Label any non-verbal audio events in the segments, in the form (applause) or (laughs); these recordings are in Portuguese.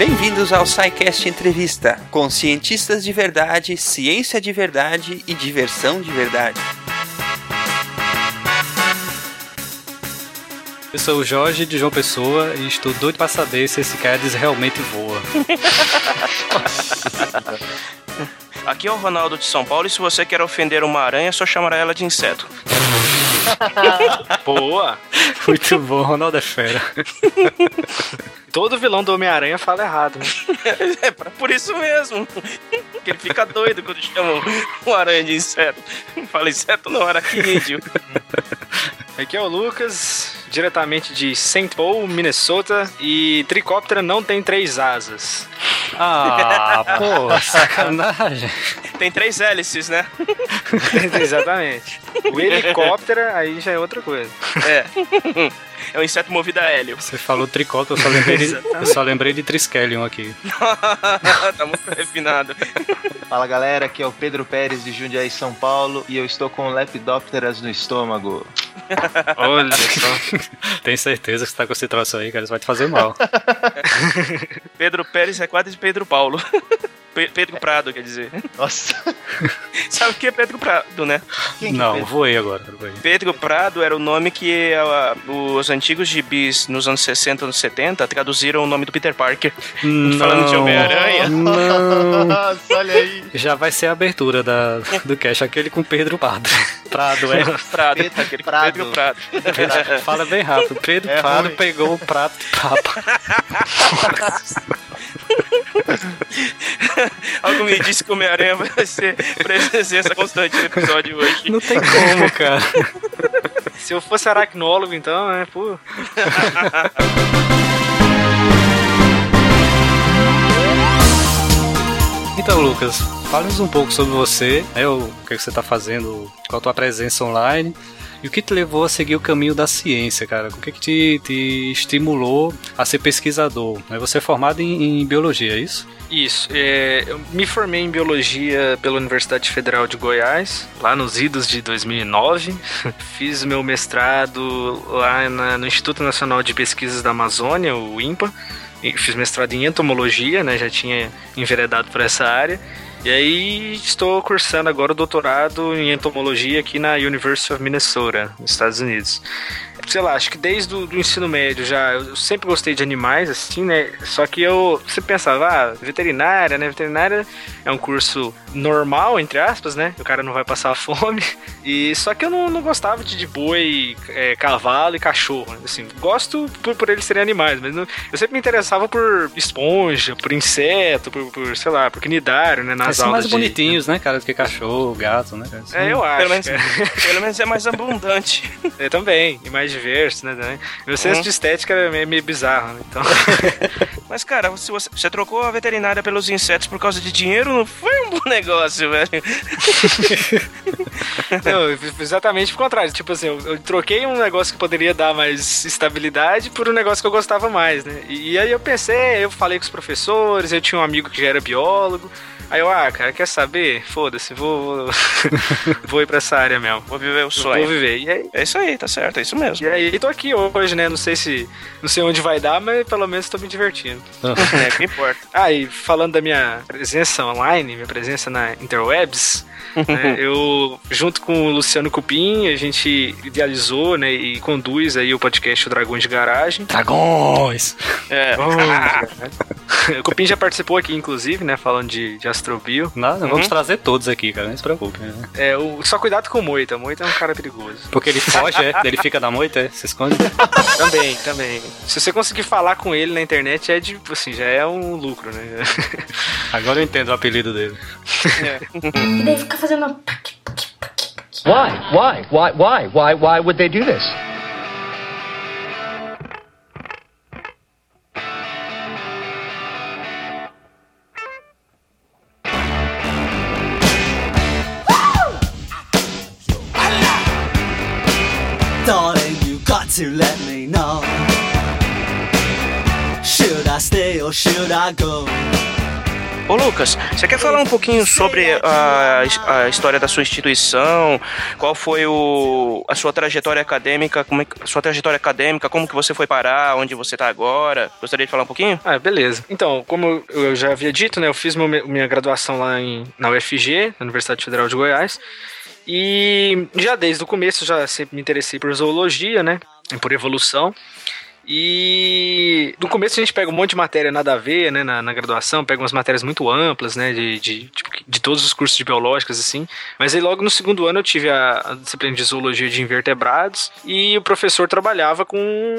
Bem-vindos ao SciCast Entrevista, com cientistas de verdade, ciência de verdade e diversão de verdade. Eu sou o Jorge de João Pessoa e estou doido para saber se esse Cadiz realmente voa. (laughs) Aqui é o Ronaldo de São Paulo e se você quer ofender uma aranha, só chamará ela de inseto. (laughs) Boa! Muito bom, Ronaldo é fera. (laughs) Todo vilão do Homem-Aranha fala errado, né? (laughs) É pra- por isso mesmo. Que (laughs) ele fica doido quando chama um aranha de inseto. Fala inseto não, aracnídeo. (laughs) Aqui é o Lucas, diretamente de St. Paul, Minnesota, e tricóptero não tem três asas. Ah, pô, sacanagem. Tem três hélices, né? Exatamente. O helicóptero aí já é outra coisa. É. É um inseto movido a hélio. Você falou tricota, eu só lembrei de, eu só lembrei de Triskelion aqui. (laughs) tá muito refinado. Fala galera, aqui é o Pedro Pérez de Jundiaí, São Paulo e eu estou com lepidópteras no estômago. (laughs) Olha só. Tem certeza que você tá com esse troço aí, cara, isso vai te fazer mal. (laughs) Pedro Pérez é quadro de Pedro Paulo. Pe- Pedro Prado, quer dizer. (laughs) Nossa, (laughs) Sabe o que é Pedro Prado, né? quem que Não, fez? voei agora. voei. Pedro Prado era o nome que ah, os antigos gibis nos anos 60 anos 70 traduziram o nome do Peter Parker. Falando de Homem-Aranha. Não. Nossa, olha aí. Já vai ser a abertura da, do cast, aquele com Pedro Prado. (laughs) Prado, é. Prado, Pedro aquele Prado. Pedro Prado. Fala bem rápido. Pedro É Prado ruim. pegou o prato de papa. (laughs) Algo me disse que o Homem-Aranha vai ser presença constante no episódio hoje. Não tem como, cara. (laughs) Se eu fosse aracnólogo, então, né, pô. (laughs) Então, Lucas, fale-nos um pouco sobre você, né, o que, é que você está fazendo, qual a tua presença online e o que te levou a seguir o caminho da ciência, cara? O que, que te, te estimulou a ser pesquisador? né? Você é formado em, em biologia, é isso? Isso, é, eu me formei em biologia pela Universidade Federal de Goiás, lá nos idos de 2009. (laughs) Fiz meu mestrado lá na- no Instituto Nacional de Pesquisas da Amazônia, o INPA. Fiz mestrado em entomologia, né? Já tinha enveredado por essa área. E aí estou cursando agora o doutorado em entomologia aqui na University of Minnesota, nos Estados Unidos sei lá, acho que desde o do ensino médio já, eu sempre gostei de animais, assim, né? Só que eu sempre pensava, ah, veterinária, né? Veterinária é um curso normal, entre aspas, né? O cara não vai passar (laughs) fome. E só que eu não, não gostava de, de boi, é, cavalo e cachorro. né? Assim, gosto por, por eles serem animais, mas não- eu sempre me interessava por esponja, por inseto, por, por, sei lá, por cnidário, né? Nas são aulas mais de- bonitinhos, né, cara, do que cachorro, gato, né? cara? É, eu acho. Pelo menos, (laughs) pelo menos é mais abundante. Eu também, mais diverso, né? Meu senso Uhum. de estética é meio, meio bizarro, né? Então. (laughs) Mas, cara, se você, você trocou a veterinária pelos insetos por causa de dinheiro, não foi um bom negócio, velho. (laughs) Não, exatamente o contrário. Tipo assim, eu, eu troquei um negócio que poderia dar mais estabilidade por um negócio que eu gostava mais, né? E, aí eu pensei, eu falei com os professores, eu tinha um amigo que já era biólogo. Aí eu, ah, cara, quer saber? Foda-se, vou, vou, (laughs) vou ir pra essa área mesmo. Vou viver o Vou sonho. viver. E aí, É isso aí, tá certo, é isso mesmo. e aí tô aqui hoje, né? Não sei se. Não sei onde vai dar, mas pelo menos tô me divertindo. (laughs) É o que importa. (laughs) Ah, e falando da minha presença online, minha presença na interwebs, né, eu, junto com o Luciano Cupim, a gente idealizou né, e conduz aí o podcast O Dragões de Garagem. Dragões! É. o Cupim já participou aqui, inclusive, né, falando de, de astrobio. Nada, vamos Uhum. trazer todos aqui, cara, não se preocupe. Né? É, o, só cuidado com o Moita, o Moita é um cara perigoso. Porque ele foge, é? Ele fica na moita, é? Se esconde. (laughs) também, também. Se você conseguir falar com ele na internet, é de, assim, já é um lucro, né? (laughs) Agora eu entendo o apelido dele. E daí fica fazendo. Why? Why? Why? Why? Why? Why would they do this? Or should I go? Ô Lucas, você quer falar um pouquinho sobre a, a história da sua instituição? Qual foi o, a sua trajetória acadêmica? Como é, que- sua trajetória acadêmica? Como que você foi parar? Onde você tá agora? Gostaria de falar um pouquinho? Ah, beleza. Então, como eu já havia dito, né, eu fiz meu- minha graduação lá em, na UFG, na Universidade Federal de Goiás, e já desde o começo já sempre me interessei por zoologia, né, e por evolução. E no começo a gente pega um monte de matéria nada a ver, né, na, na graduação, pega umas matérias muito amplas, né, de, de, tipo, de todos os cursos de biológicas, assim. Mas aí logo no segundo ano eu tive a, a disciplina de zoologia de invertebrados e o professor trabalhava com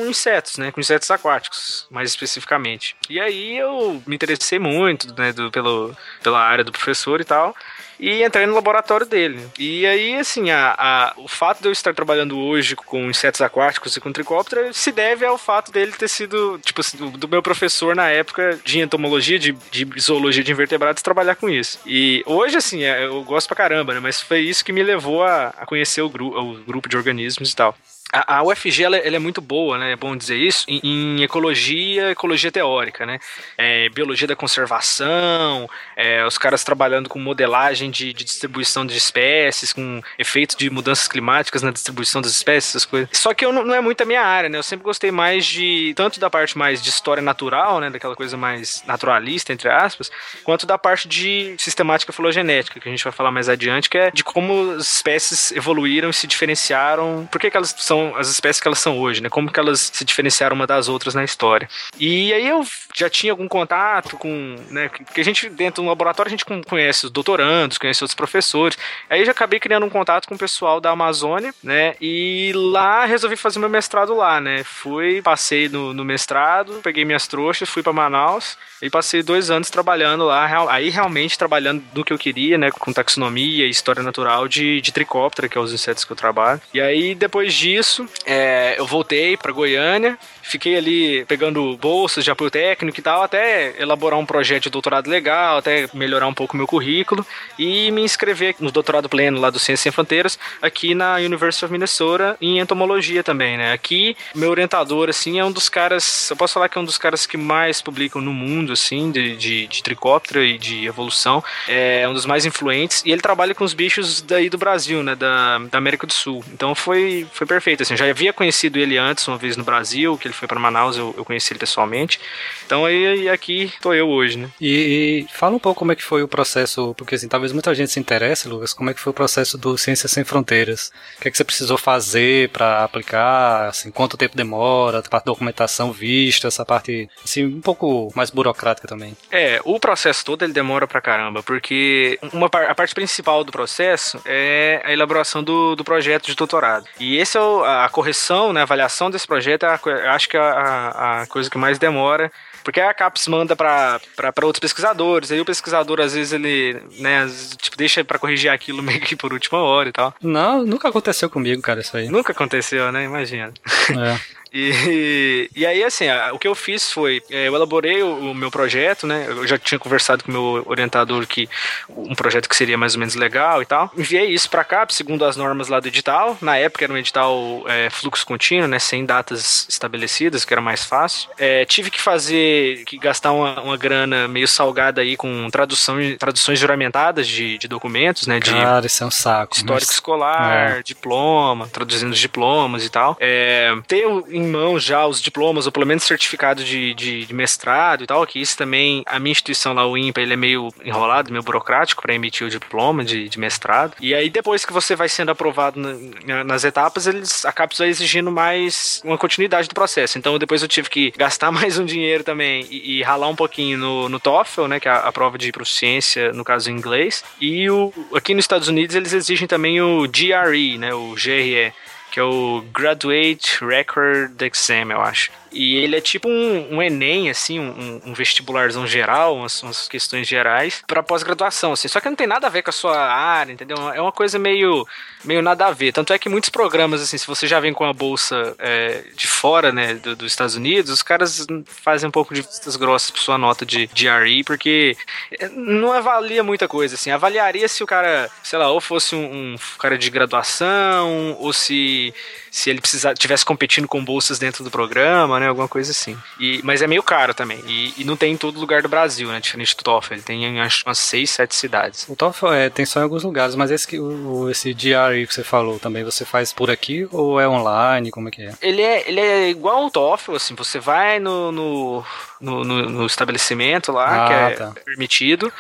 insetos, né, com insetos aquáticos, mais especificamente. E aí eu me interessei muito, né, do, pelo, pela área do professor e tal. E entrei no laboratório dele. E aí, assim, a, a- o fato de eu estar trabalhando hoje com insetos aquáticos e com tricóptero se deve ao fato dele ter sido, tipo assim, do, meu professor na época de entomologia, de, de zoologia de invertebrados, trabalhar com isso. E hoje, assim, é, eu gosto pra caramba, né? Mas foi isso que me levou a, a conhecer o, gru, o grupo de organismos e tal. A, a UFG ela, ela é muito boa, né? É bom dizer isso, em, em ecologia, ecologia teórica, né? É, biologia da conservação, é, os caras trabalhando com modelagem de, de distribuição de espécies, com efeito de mudanças climáticas na distribuição das espécies, essas coisas. Só que eu não, não é muito a minha área, né? Eu sempre gostei mais de, tanto da parte mais de história natural, né? Daquela coisa mais naturalista, entre aspas, quanto da parte de sistemática filogenética, que a gente vai falar mais adiante, que é de como as espécies evoluíram e se diferenciaram, por que, que elas são as espécies que elas são hoje, né? Como que elas se diferenciaram uma das outras na história. E aí eu já tinha algum contato com, né, porque a gente dentro do laboratório a gente con- conhece os doutorandos, conhece outros professores. Aí eu já acabei criando um contato com o pessoal da Amazônia, né? E lá resolvi fazer meu mestrado lá, né? Fui, passei no, no mestrado, peguei minhas trouxas, fui para Manaus e passei dois anos trabalhando lá, aí realmente trabalhando no que eu queria, né? Com taxonomia e história natural de, de tricóptera, que é os insetos que eu trabalho. E aí depois disso, é, eu voltei para Goiânia, fiquei ali pegando bolsas de apoio técnico e tal, até elaborar um projeto de doutorado legal, até melhorar um pouco o meu currículo e me inscrever no doutorado pleno lá do Ciências Sem Fronteiras, aqui na University of Minnesota, em entomologia também, né? Aqui, meu orientador, assim, é um dos caras, eu posso falar que é um dos caras que mais publicam no mundo, assim, de, de, de tricóptero e de evolução, é um dos mais influentes, e ele trabalha com os bichos daí do Brasil, né? Da, da América do Sul. Então foi, foi perfeito, assim, já havia conhecido ele antes, uma vez no Brasil, que ele foi para Manaus, eu, eu conheci ele pessoalmente. Então aí aqui tô eu hoje, né? E, e fala um pouco como é que foi o processo, porque assim, talvez muita gente se interesse, Lucas, como é que foi o processo do Ciências Sem Fronteiras? O que é que você precisou fazer para aplicar, assim, quanto tempo demora, a parte da documentação vista, essa parte, assim, um pouco mais burocrática também. É, o processo todo ele demora pra caramba, porque uma a parte principal do processo é a elaboração do, do projeto de doutorado. E esse é o- a correção, né, a avaliação desse projeto, é a, eu acho que é a, a coisa que mais demora. Porque a CAPES manda pra outros pesquisadores, aí o pesquisador, às vezes, ele, né, tipo, deixa pra corrigir aquilo (laughs) meio que por última hora e tal. Não, nunca aconteceu comigo, cara, isso aí. Nunca aconteceu, né? Imagina. É. (laughs) E, e aí, assim, o que eu fiz foi, é, eu elaborei o, meu projeto, né? Eu já tinha conversado com o meu orientador que um projeto que seria mais ou menos legal e tal. Enviei isso pra cá, segundo as normas lá do edital. Na época era um edital é, fluxo contínuo, né? Sem datas estabelecidas, que era mais fácil. É, tive que fazer, que gastar uma, uma grana meio salgada aí com tradução, traduções juramentadas de, de documentos, né? De, Cara, isso é um saco. histórico mas- escolar, É. diploma, traduzindo os diplomas e tal. É, ter em mãos já os diplomas, ou pelo menos certificado de, de, de mestrado e tal, que isso também, a minha instituição lá, o INPA, ele é meio enrolado, meio burocrático para emitir o diploma de, de mestrado. E aí, depois que você vai sendo aprovado na- na- nas etapas, eles acabam só exigindo mais uma continuidade do processo. Então, depois eu tive que gastar (laughs) mais um dinheiro também e, e ralar um pouquinho no, no TOEFL, né, que é a, a prova de proficiência, no caso em inglês. E o, aqui nos Estados Unidos eles exigem também o GRE, né, o GRE, que é o Graduate Record Exam, eu acho. E ele é tipo um, um Enem, assim, um, um vestibularzão geral, umas, umas questões gerais, para pós-graduação, assim. Só que não tem nada a ver com a sua área, entendeu? É uma coisa meio, meio nada a ver. Tanto é que muitos programas, assim, se você já vem com a bolsa é, de fora, né, do- dos Estados Unidos, os caras fazem um pouco de vistas grossas pra sua nota de GRE, porque é, não avalia muita coisa, assim. Avaliaria se o cara, sei lá, ou fosse um, um cara de graduação, ou se se ele precisar, tivesse competindo com bolsas dentro do programa, né? Alguma coisa assim. E, mas é meio caro também. E, e não tem em todo lugar do Brasil, né? Diferente do TOEFL. Ele tem em acho, umas 6, 7 cidades. O TOEFL é, tem só em alguns lugares, mas esse, que- o, esse GRE que você falou também, você faz por aqui ou é online? Como é que é? Ele é, ele é igual ao TOEFL, assim, você vai no, no, no, no- no estabelecimento lá, Ah, que é tá. permitido,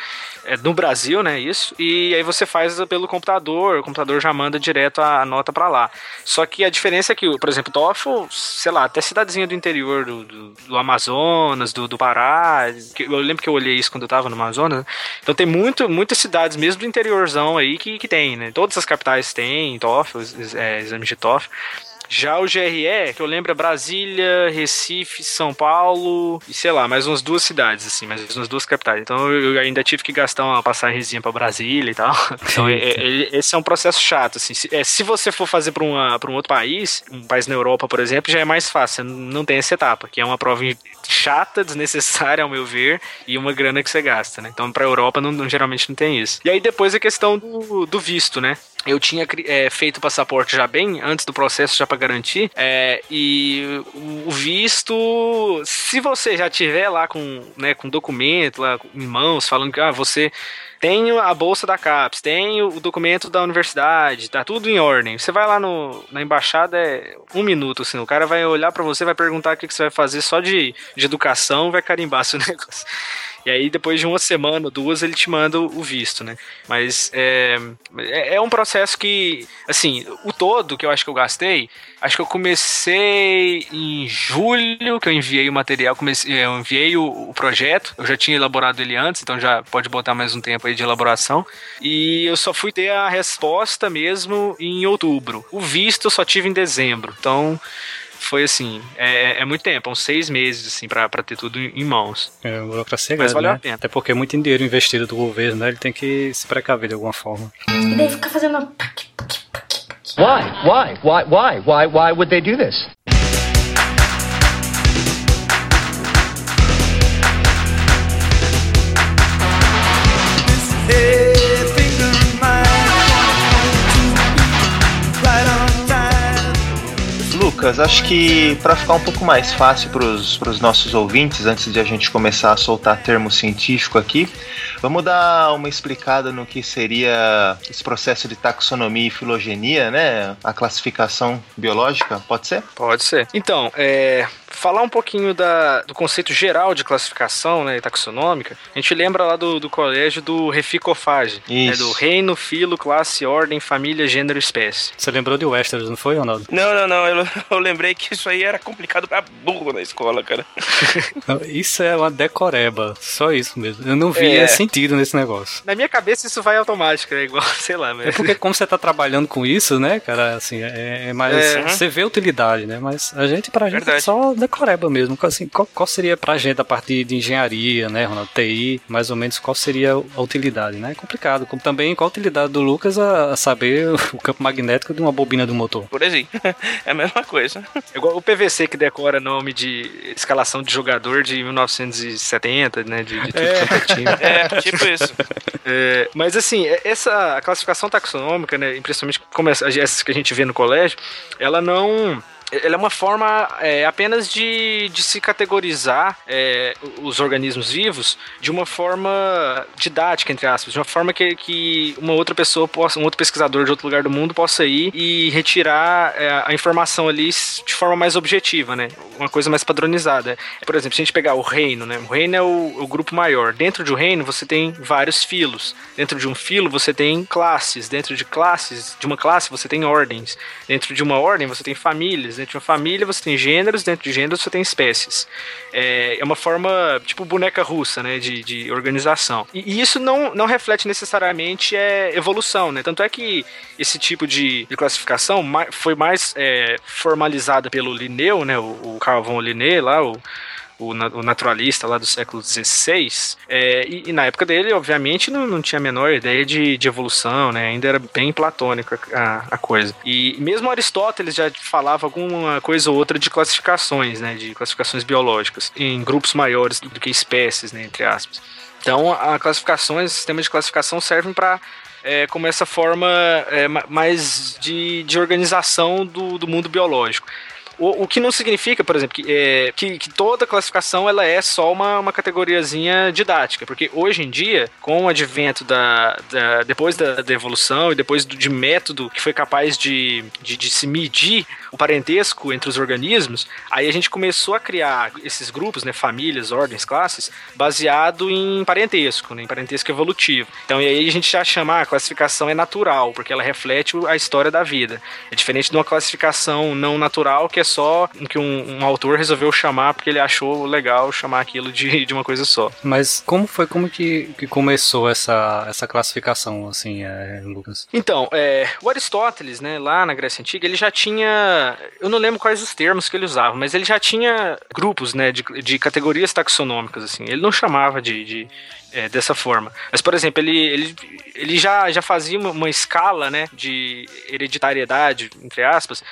é no Brasil, né, isso, e aí você faz pelo computador, o computador já manda direto a, a nota pra lá. Só que a diferença é que, por exemplo, TOEFL, sei lá, até cidadezinha do interior do, do, do Amazonas, do, do Pará, eu lembro que eu olhei isso quando eu tava no Amazonas, então tem muito, muitas cidades, mesmo do interiorzão aí, que, que tem, né, todas as capitais têm TOEFL, é, exame de TOEFL, já o GRE, que eu lembro é Brasília, Recife, São Paulo e sei lá, mais umas duas cidades, assim, mais umas duas capitais. Então eu ainda tive que gastar uma passagemzinha pra Brasília e tal. (laughs) Então é- é- esse é um processo chato, assim. Se, é, se você for fazer pra um outro país, um país na Europa, por exemplo, já é mais fácil. Não tem essa etapa, que é uma prova chata, (laughs) desnecessária, ao meu ver, e uma grana que você gasta, né? Então pra Europa não, não- geralmente não tem isso. E aí depois a questão do, do visto, né? Eu tinha é, feito o passaporte já bem antes do processo, já para garantir. é, e o visto, se você já tiver lá com, né, com documento lá em mãos, falando que ah, você tem a bolsa da CAPES, tem o documento da universidade, tá tudo em ordem. Você vai lá no, na embaixada, é um minuto, assim, o cara vai olhar para você, vai perguntar o que, que você vai fazer só de, de educação, vai carimbar seu (laughs) negócio. E aí, depois de uma semana, duas, ele te manda o visto, né? Mas é, é é um processo que, assim, o todo que eu acho que eu gastei, acho que eu comecei em julho, que eu enviei o material, comecei, eu enviei o, o projeto, eu já tinha elaborado ele antes, então já pode botar mais um tempo aí de elaboração. E eu só fui ter a resposta mesmo em outubro. O visto eu só tive em dezembro. Então. Foi assim, é, é muito tempo, uns seis meses, assim, pra, pra ter tudo em mãos. É, a burocracia é Mas grande, valeu né? a pena. Até porque é muito dinheiro investido do governo, né? Ele tem que se precaver de alguma forma. E daí fica fazendo. Why? Why? Why? Why? Why? Why would they do this? Lucas, acho que para ficar um pouco mais fácil para os nossos ouvintes, antes de a gente começar a soltar termo científico aqui, vamos dar uma explicada no que seria esse processo de taxonomia e filogenia, né? A classificação biológica, pode ser? Pode ser. Então, é, falar um pouquinho da, do conceito geral de classificação né, taxonômica, a gente lembra lá do, do colégio do Reficofage, né, Isso. do reino, filo, classe, ordem, família, gênero, espécie. Você lembrou de Westeros, não foi, Ronaldo? Não, não, não. Eu, (laughs) eu lembrei que isso aí era complicado pra burro na escola, cara. (laughs) Isso é uma decoreba, só isso mesmo. Eu não vi É. sentido nesse negócio. Na minha cabeça isso vai automático, é igual, (laughs) sei lá, É porque como você tá trabalhando com isso, né, cara, assim, é, é mais. É. Você vê utilidade, né? Mas a gente, pra gente, é Verdade. só decoreba mesmo. Assim, qual, qual seria pra gente a partir de engenharia, né, Ronaldo? TI, mais ou menos, qual seria a utilidade, né? É complicado. Como também qual a utilidade do Lucas a, a saber o campo magnético de uma bobina do motor. Por exemplo. (laughs) É a mesma coisa. É igual o PVC que decora nome de escalação de jogador de 1970, né, de, de tudo quanto é time. (laughs) É, tipo isso. É, mas assim, é- essa classificação taxonômica, né, principalmente como essa, essas que a gente vê no colégio, ela não ela é uma forma é, apenas de, de se categorizar é, os organismos vivos de uma forma didática, entre aspas, de uma forma que, que uma outra pessoa possa, um outro pesquisador de outro lugar do mundo possa ir e retirar é, a informação ali de forma mais objetiva, né? Uma coisa mais padronizada. Por exemplo, se a gente pegar o reino, né? O reino é o, o grupo maior. Dentro de um reino você tem vários filos. Dentro de um filo você tem classes. Dentro de classes, de uma classe você tem ordens. Dentro de uma ordem você tem famílias. Dentro de uma família você tem gêneros. Dentro de gêneros você tem espécies. É, é uma forma tipo boneca russa, né? De, de organização. E, e isso não, não reflete necessariamente é, evolução, né? Tanto é que esse tipo de, de classificação foi mais é, formalizada pelo Linneu, né? O, o Carl von Linné lá, o o, o naturalista lá do século XVI, é, e, e na época dele, obviamente, não, não tinha a menor ideia de, de evolução, né? Ainda era bem platônica a, a coisa. E mesmo Aristóteles já falava alguma coisa ou outra de classificações, né? De classificações biológicas, em grupos maiores do que espécies, né? Entre aspas. Então, a classificações, os sistemas de classificação servem para é, como essa forma é, mais de, de organização do, do mundo biológico. O, o que não significa, por exemplo, que, é, que, que, toda classificação ela é só uma, uma categoriazinha didática, porque hoje em dia, com o advento da, da depois da, da, evolução e depois do, de método que foi capaz de, de, de, se medir o parentesco entre os organismos, aí a gente começou a criar esses grupos, né, famílias, ordens, classes, baseado em parentesco, né, em parentesco evolutivo. Então, e aí a gente já chama ah, a classificação é natural, porque ela reflete a história da vida. É diferente de uma classificação não natural que é só que um, um, autor resolveu chamar porque ele achou legal chamar aquilo de, de uma coisa só. Mas como foi, como que, que começou essa, essa classificação, assim, é, Lucas? Então, é, o Aristóteles, né, lá na Grécia Antiga, ele já tinha, eu não lembro quais os termos que ele usava, mas ele já tinha grupos, né, de, de categorias taxonômicas, assim. Ele não chamava de, de é, dessa forma. Mas, por exemplo, ele, ele, ele já, já fazia uma, uma escala né, de hereditariedade, entre aspas,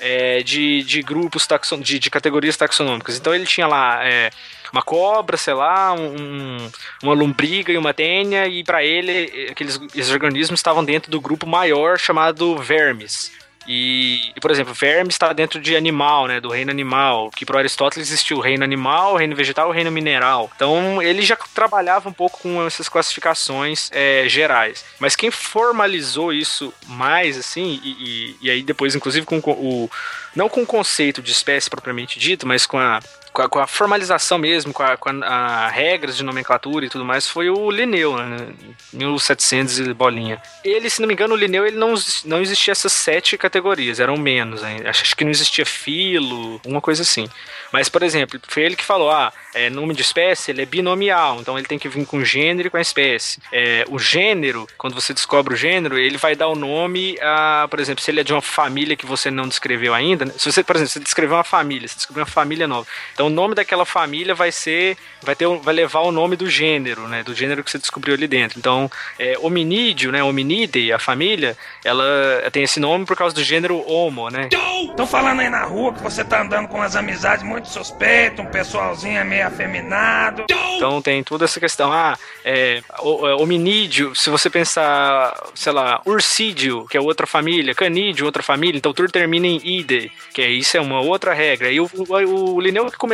é, de, de grupos taxon, de, de categorias taxonômicas. Então ele tinha lá é, uma cobra, sei lá, um, uma lombriga e uma tênia, e para ele aqueles organismos estavam dentro do grupo maior chamado vermes. E, e, por exemplo, verme está dentro de animal, né, do reino animal, que para Aristóteles existiu o reino animal, o reino vegetal e o reino mineral. Então ele já trabalhava um pouco com essas classificações é, gerais. Mas quem formalizou isso mais, assim, e, e, e aí depois, inclusive, com o. Não com o conceito de espécie propriamente dito, mas com a com a, com a, formalização mesmo, com, a, a, a, regras de nomenclatura e tudo mais, foi o Linneu, né? 1700 e bolinha. Ele, se não me engano, o Linneu ele não, não existia essas sete categorias, eram menos. Hein? Acho que não existia filo, uma coisa assim. Mas, por exemplo, foi ele que falou: ah, é, nome de espécie ele é binomial, então ele tem que vir com gênero e com a espécie. É, o gênero, quando você descobre o gênero, ele vai dar o nome a, por exemplo, se ele é de uma família que você não descreveu ainda. Né? Se você, por exemplo, você descreveu uma família, você descreveu uma família nova. Então o nome daquela família vai ser, vai ter, vai levar o nome do gênero, né? Do gênero que você descobriu ali dentro. Então, é, hominídeo, né? Hominide, a família, ela tem esse nome por causa do gênero homo, né? Tô falando aí na rua que você tá andando com umas amizades muito suspeito, um pessoalzinho é meio afeminado. Então tem toda essa questão. Ah, é, é, hominídeo, se você pensar, sei lá, ursídio, que é outra família, canídeo, outra família, então tudo termina em ide, que é, isso é uma outra regra. E o, o, o Linneu que começou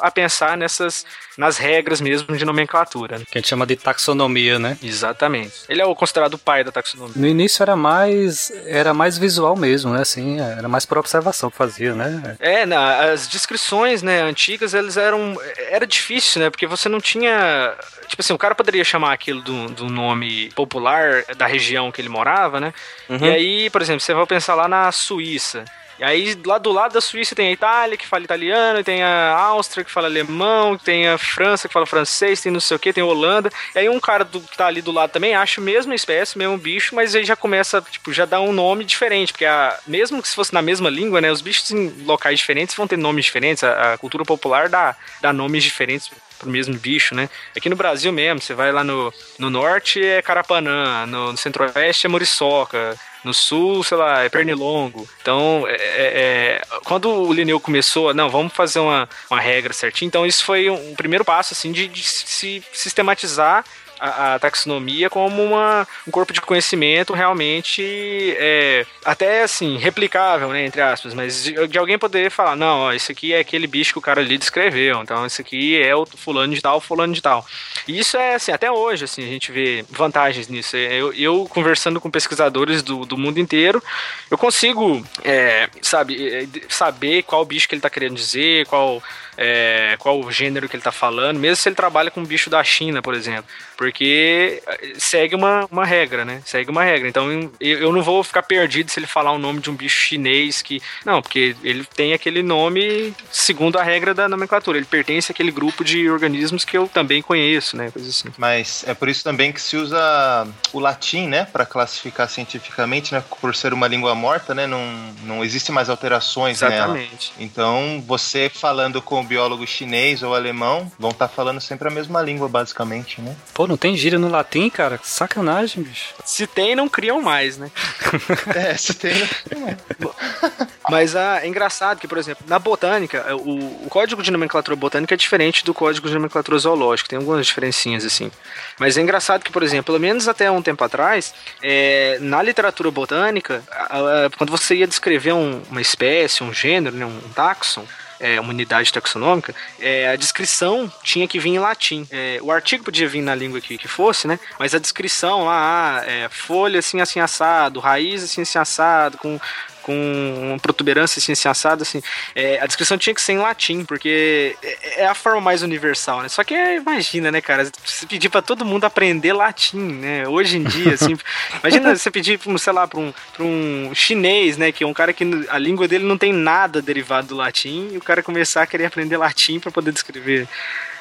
a pensar nessas nas regras mesmo de nomenclatura. Né? Que a gente chama de taxonomia, né? Exatamente. Ele é o considerado pai da taxonomia. No início era mais era mais visual mesmo, né? Assim, era mais por observação que fazia, né? É, na, as descrições, né, antigas, eles eram era difícil, né? Porque você não tinha tipo assim, o cara poderia chamar aquilo do, do nome popular da região que ele morava, né? Uhum. E aí, por exemplo, você vai pensar lá na Suíça. E aí, lá do lado da Suíça tem a Itália, que fala italiano, tem a Áustria, que fala alemão, tem a França, que fala francês, tem não sei o que, tem a Holanda. E aí, um cara do, que tá ali do lado também acha a mesma espécie, mesmo bicho, mas aí já começa, tipo, já dá um nome diferente, porque a, mesmo que se fosse na mesma língua, né, os bichos em locais diferentes vão ter nomes diferentes. A, a cultura popular dá, dá nomes diferentes pro mesmo bicho, né? Aqui no Brasil mesmo, você vai lá no, no norte é Carapanã, no, no centro-oeste é Muriçoca, no sul, sei lá, é pernilongo. Então, é, é, é, quando o Linneu começou, não, vamos fazer uma, uma regra certinha, então isso foi um primeiro passo, assim, de, de se sistematizar a, a taxonomia como uma, um corpo de conhecimento realmente é, até assim, replicável, né, entre aspas, mas de, de, alguém poder falar, não, ó, esse aqui é aquele bicho que o cara ali descreveu, então esse aqui é o fulano de tal, fulano de tal. E isso é assim, até hoje, assim, a gente vê vantagens nisso. Eu, eu conversando com pesquisadores do, do mundo inteiro, eu consigo, é, sabe, é, saber qual bicho que ele está querendo dizer, qual é, qual gênero que ele está falando, mesmo se ele trabalha com um bicho da China, por exemplo. Eh, segue uma, uma regra, né? Segue uma regra. Então eu, eu não vou ficar perdido se ele falar o nome de um bicho chinês que. Não, porque ele tem aquele nome segundo a regra da nomenclatura. Ele pertence àquele grupo de organismos que eu também conheço, né? Coisa assim. Mas é por isso também que se usa o latim, né? Para classificar cientificamente, né? Por ser uma língua morta, né? Não, não existe mais alterações Exatamente. nela. Então, você falando com o biólogo chinês ou alemão vão estar tá falando sempre a mesma língua, basicamente, né? Pô, não, tem gíria no latim, cara? Sacanagem, bicho. Se tem, não criam mais, né? (laughs) É, se tem. Mas ah, é engraçado que, por exemplo, na botânica, o, o código de nomenclatura botânica é diferente do código de nomenclatura zoológica, tem algumas diferencinhas assim. Mas é engraçado que, por exemplo, pelo menos até um tempo atrás, é, na literatura botânica, a- a- quando você ia descrever um- uma espécie, um gênero, né, um taxon, é, uma unidade taxonômica, é, a descrição tinha que vir em latim. É, o artigo podia vir na língua que, que fosse, né? Mas a descrição lá, ah, é, folha assim, assim, assado, raiz assim, assim, assado, com com uma protuberância assim, assim, assada, assim, é, a descrição tinha que ser em latim, porque é é a forma mais universal, né? Só que é, imagina, né, cara, você pedir pra todo mundo aprender latim, né? Hoje em dia, assim, (laughs) imagina você pedir, sei lá, pra um, pra um chinês, né, que é um cara que a língua dele não tem nada derivado do latim, e o cara começar a querer aprender latim pra poder descrever.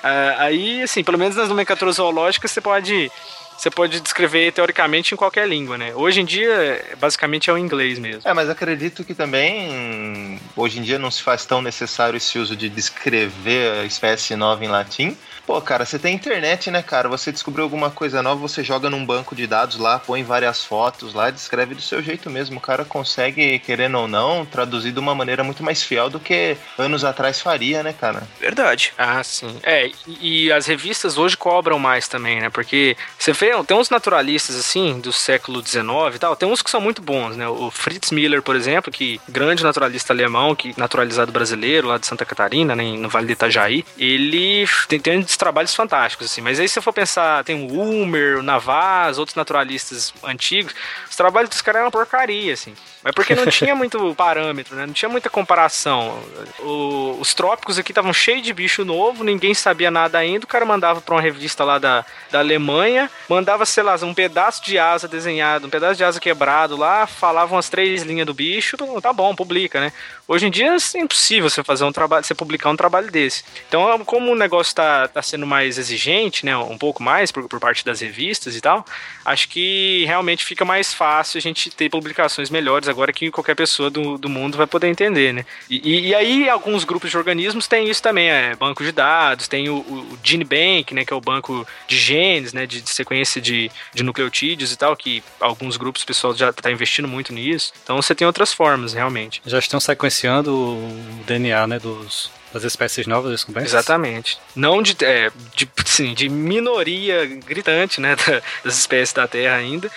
Ah, aí, assim, pelo menos nas nomenclaturas zoológicas você pode você pode descrever teoricamente em qualquer língua, né? Hoje em dia, basicamente é o inglês mesmo. É, mas acredito que também hoje em dia não se faz tão necessário esse uso de descrever a espécie nova em latim. Pô, cara, você tem internet, né, cara? Você descobriu alguma coisa nova, você joga num banco de dados lá, põe várias fotos lá, descreve do seu jeito mesmo. O cara consegue, querendo ou não, traduzir de uma maneira muito mais fiel do que anos atrás faria, né, cara? Verdade. Ah, sim. É, e, e as revistas hoje cobram mais também, né? Porque você vê, tem uns naturalistas, assim, do século XIX e tal, tem uns que são muito bons, né? O Fritz Miller, por exemplo, que grande naturalista alemão, que naturalizado brasileiro, lá de Santa Catarina, né, no Vale do Itajaí, ele tem, tem uns trabalhos fantásticos, assim. Mas aí se for pensar, tem o Ulmer, o Navas, outros naturalistas antigos, os trabalhos dos caras eram porcaria, assim. Mas porque não (laughs) tinha muito parâmetro, né? Não tinha muita comparação. O- os trópicos aqui estavam cheios de bicho novo, ninguém sabia nada ainda. O cara mandava pra uma revista lá da, da Alemanha, mandava, sei lá, um pedaço de asa desenhado, um pedaço de asa quebrado lá, falava umas três linhas do bicho, tá bom, publica, né? Hoje em dia é impossível você fazer um trabalho, você publicar um trabalho desse. Então, como o negócio tá, tá sendo mais exigente, né? Um pouco mais por, por parte das revistas e tal, acho que realmente fica mais fácil a gente ter publicações melhores agora que qualquer pessoa do, do mundo vai poder entender, né? E, e- aí alguns grupos de organismos têm isso também, é banco de dados, tem o, o Gene Bank, né, que é o banco de genes, né, de, de sequência de, de nucleotídeos e tal, que alguns grupos pessoal já está investindo muito nisso. Então você tem outras formas, realmente. Já estão sequenciando o DNA, né, dos, das espécies novas descobertas? Exatamente. Não de, é, de, sim, de minoria gritante, né, da- (laughs) das espécies da Terra ainda.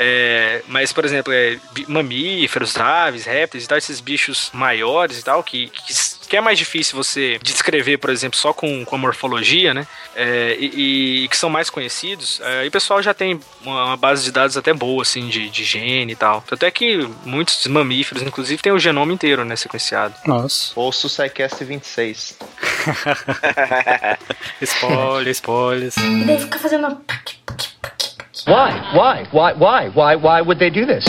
É, mas, por exemplo, é, mamíferos, aves, répteis e tal, esses bichos maiores e tal, que, que, que é mais difícil você descrever, por exemplo, só com, com a morfologia, né? É, e, e que são mais conhecidos, é, aí o pessoal já tem uma, uma base de dados até boa, assim, de, de gene e tal. Até que muitos mamíferos, inclusive, têm o genoma inteiro, né, sequenciado. Nossa. Ouça o SciCast 26. (laughs) Spoiler, spoilers. E daí fica fazendo. Why? Why? Why? Why? Why? Why would they do this?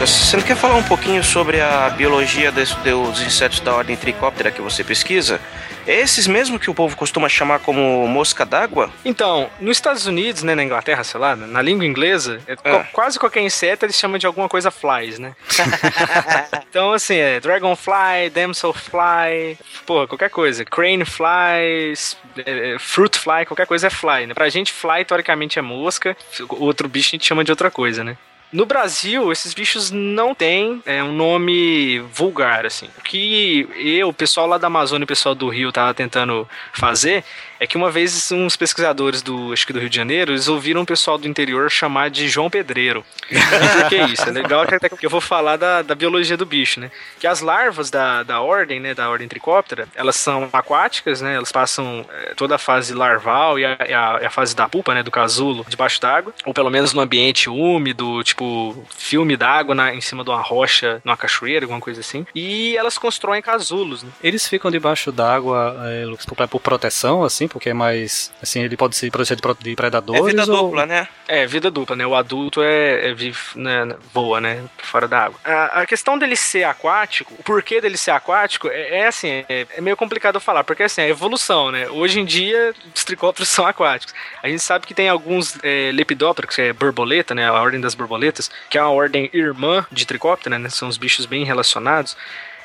Lucas, você não quer falar um pouquinho sobre a biologia des- dos insetos da ordem Tricóptera que você pesquisa? É esses mesmo que o povo costuma chamar como mosca d'água? Então, nos Estados Unidos, né, na Inglaterra, sei lá, na língua inglesa, é, Ah. qu- quase qualquer inseto eles chamam de alguma coisa flies, né? (laughs) então, assim, é dragonfly, damselfly, porra, qualquer coisa. Crane flies, é, é, fruit fly, qualquer coisa é fly, né? Pra gente, fly, teoricamente, é mosca, o outro bicho a gente chama de outra coisa, né? No Brasil, esses bichos não têm é, um nome vulgar, assim. O que eu, o pessoal lá da Amazônia e o pessoal do Rio tava tentando fazer é que uma vez uns pesquisadores do, acho que do Rio de Janeiro, eles ouviram o pessoal do interior chamar de João Pedreiro. Por que isso? É legal que eu vou falar da, da biologia do bicho, né? Que as larvas da, da ordem, né, da ordem tricóptera, elas são aquáticas, né? Elas passam é, toda a fase larval e a, e a- e a fase da pupa, né, do casulo, debaixo d'água, ou pelo menos no ambiente úmido, tipo filme d'água em cima de uma rocha, numa cachoeira, alguma coisa assim. E elas constroem casulos, né? Eles ficam debaixo d'água, é, por proteção, assim, porque é mais. Assim, ele pode se proteger de predadores. É vida ou- dupla, né? É, vida dupla, né? O adulto é, é vive, né, voa, né? Fora da água. A, a questão dele ser aquático, o porquê dele ser aquático, é, é assim, é, é meio complicado falar, porque assim, é evolução, né? Hoje em dia, os tricópteros (laughs) são aquáticos. A gente sabe que tem alguns é, lepidópteros, que é borboleta, né? A ordem das borboletas, que é uma ordem irmã de tricóptero, né? São os bichos bem relacionados.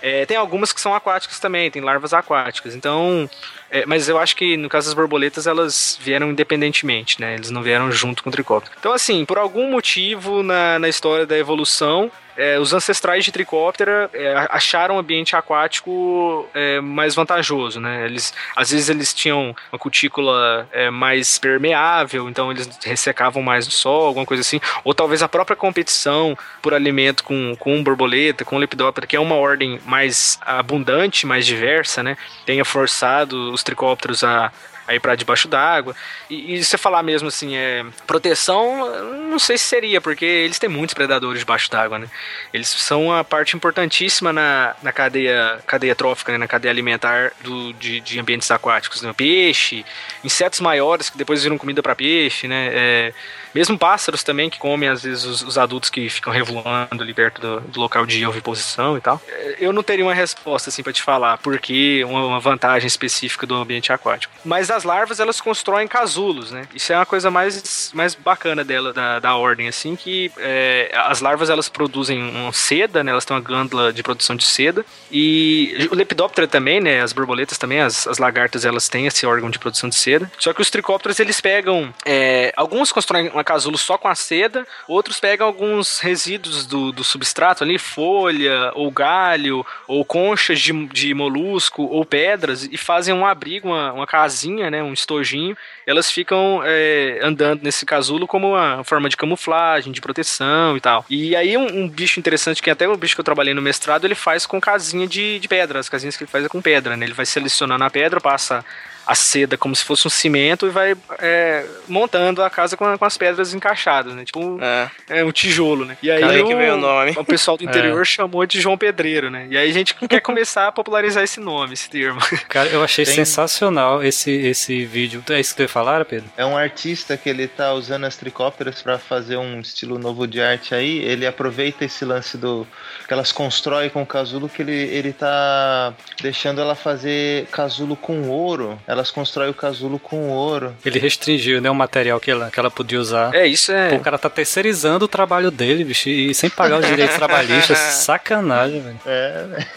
É, tem algumas que são aquáticas também, tem larvas aquáticas. Então, é, mas eu acho que no caso das borboletas elas vieram independentemente, né? Eles não vieram junto com o tricóptero. Então, assim, por algum motivo na, na história da evolução, é, os ancestrais de tricóptera é, acharam o ambiente aquático é, mais vantajoso, né? Eles, às vezes eles tinham uma cutícula é, mais permeável, então eles ressecavam mais no sol, alguma coisa assim. Ou talvez a própria competição por alimento com, com borboleta, com lepidóptera, que é uma ordem mais abundante, mais diversa, né? Tenha forçado os tricópteros a aí para debaixo d'água. E, e você falar mesmo assim, é proteção, não sei se seria, porque eles têm muitos predadores debaixo d'água, né? Eles são uma parte importantíssima na, na cadeia, cadeia trófica, né? na cadeia alimentar do, de, de ambientes aquáticos, né? Peixe, insetos maiores que depois viram comida para peixe, né? É, mesmo pássaros também que comem às vezes os, os adultos que ficam revoando ali perto do, do local de oviposição e tal. É, Eu não teria uma resposta assim para te falar porque uma, uma vantagem específica do ambiente aquático. Mas as larvas elas constroem casulos, né? Isso é uma coisa mais, mais bacana dela da, da ordem assim que é, as larvas elas produzem uma seda, né? Elas têm uma glândula de produção de seda e o lepidóptero também, né? As borboletas também, as, as lagartas elas têm esse órgão de produção de seda. Só que os tricópteros eles pegam é, alguns constroem uma casulo só com a seda, outros pegam alguns resíduos do, do substrato ali, folha, ou galho, ou conchas de, de molusco, ou pedras, e fazem um abrigo, uma, uma casinha, né, um estojinho. Elas ficam é, andando nesse casulo como uma forma de camuflagem, de proteção e tal. E aí um, um bicho interessante, que até o bicho que eu trabalhei no mestrado, ele faz com casinha de, de pedra. As casinhas que ele faz é com pedra, né? Ele vai selecionando a pedra, passa a seda como se fosse um cimento e vai é, montando a casa com, com as pedras encaixadas, né? Tipo um, É. é, um tijolo, né? E aí o, que veio o nome. o pessoal do (laughs) interior chamou de João Pedreiro, né? E aí a gente (laughs) quer começar a popularizar esse nome, esse termo. (laughs) Cara, eu achei Tem- sensacional esse, esse vídeo. É isso que tu ia falar, Pedro? É um artista que ele tá usando as tricópteras para fazer um estilo novo de arte aí. Ele aproveita esse lance do que elas constroem com o casulo que ele, ele tá deixando ela fazer casulo com ouro. Elas constroem o casulo com ouro. Ele restringiu, né, o material que ela, que ela podia usar. É, isso é. Pô, o cara tá terceirizando o trabalho dele, bicho, e sem pagar os direitos trabalhistas. (laughs) Sacanagem, velho. É, né?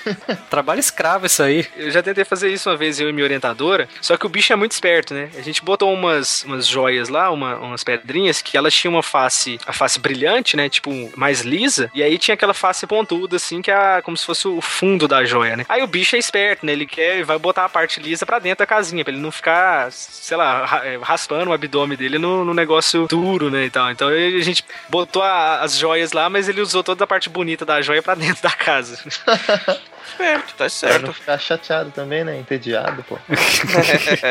Trabalho escravo isso aí. Eu já tentei fazer isso uma vez, eu e minha orientadora, só que o bicho é muito esperto, né? A gente botou umas, umas joias lá, uma- umas pedrinhas, que elas tinham uma face, a face brilhante, né? Tipo, mais lisa, e aí tinha aquela face pontuda, assim, que é como se fosse o fundo da joia, né? Aí o bicho é esperto, né? Ele quer, vai botar a parte lisa pra dentro da casinha, pra ele não ficar, sei lá, é, raspando o abdômen dele no, no negócio duro, né? E tal. Então a gente botou a- as joias lá, mas ele usou toda a parte bonita da joia pra dentro da casa. (laughs) Certo, tá Pra certo. não ficar chateado também, né? Entediado, pô. (laughs)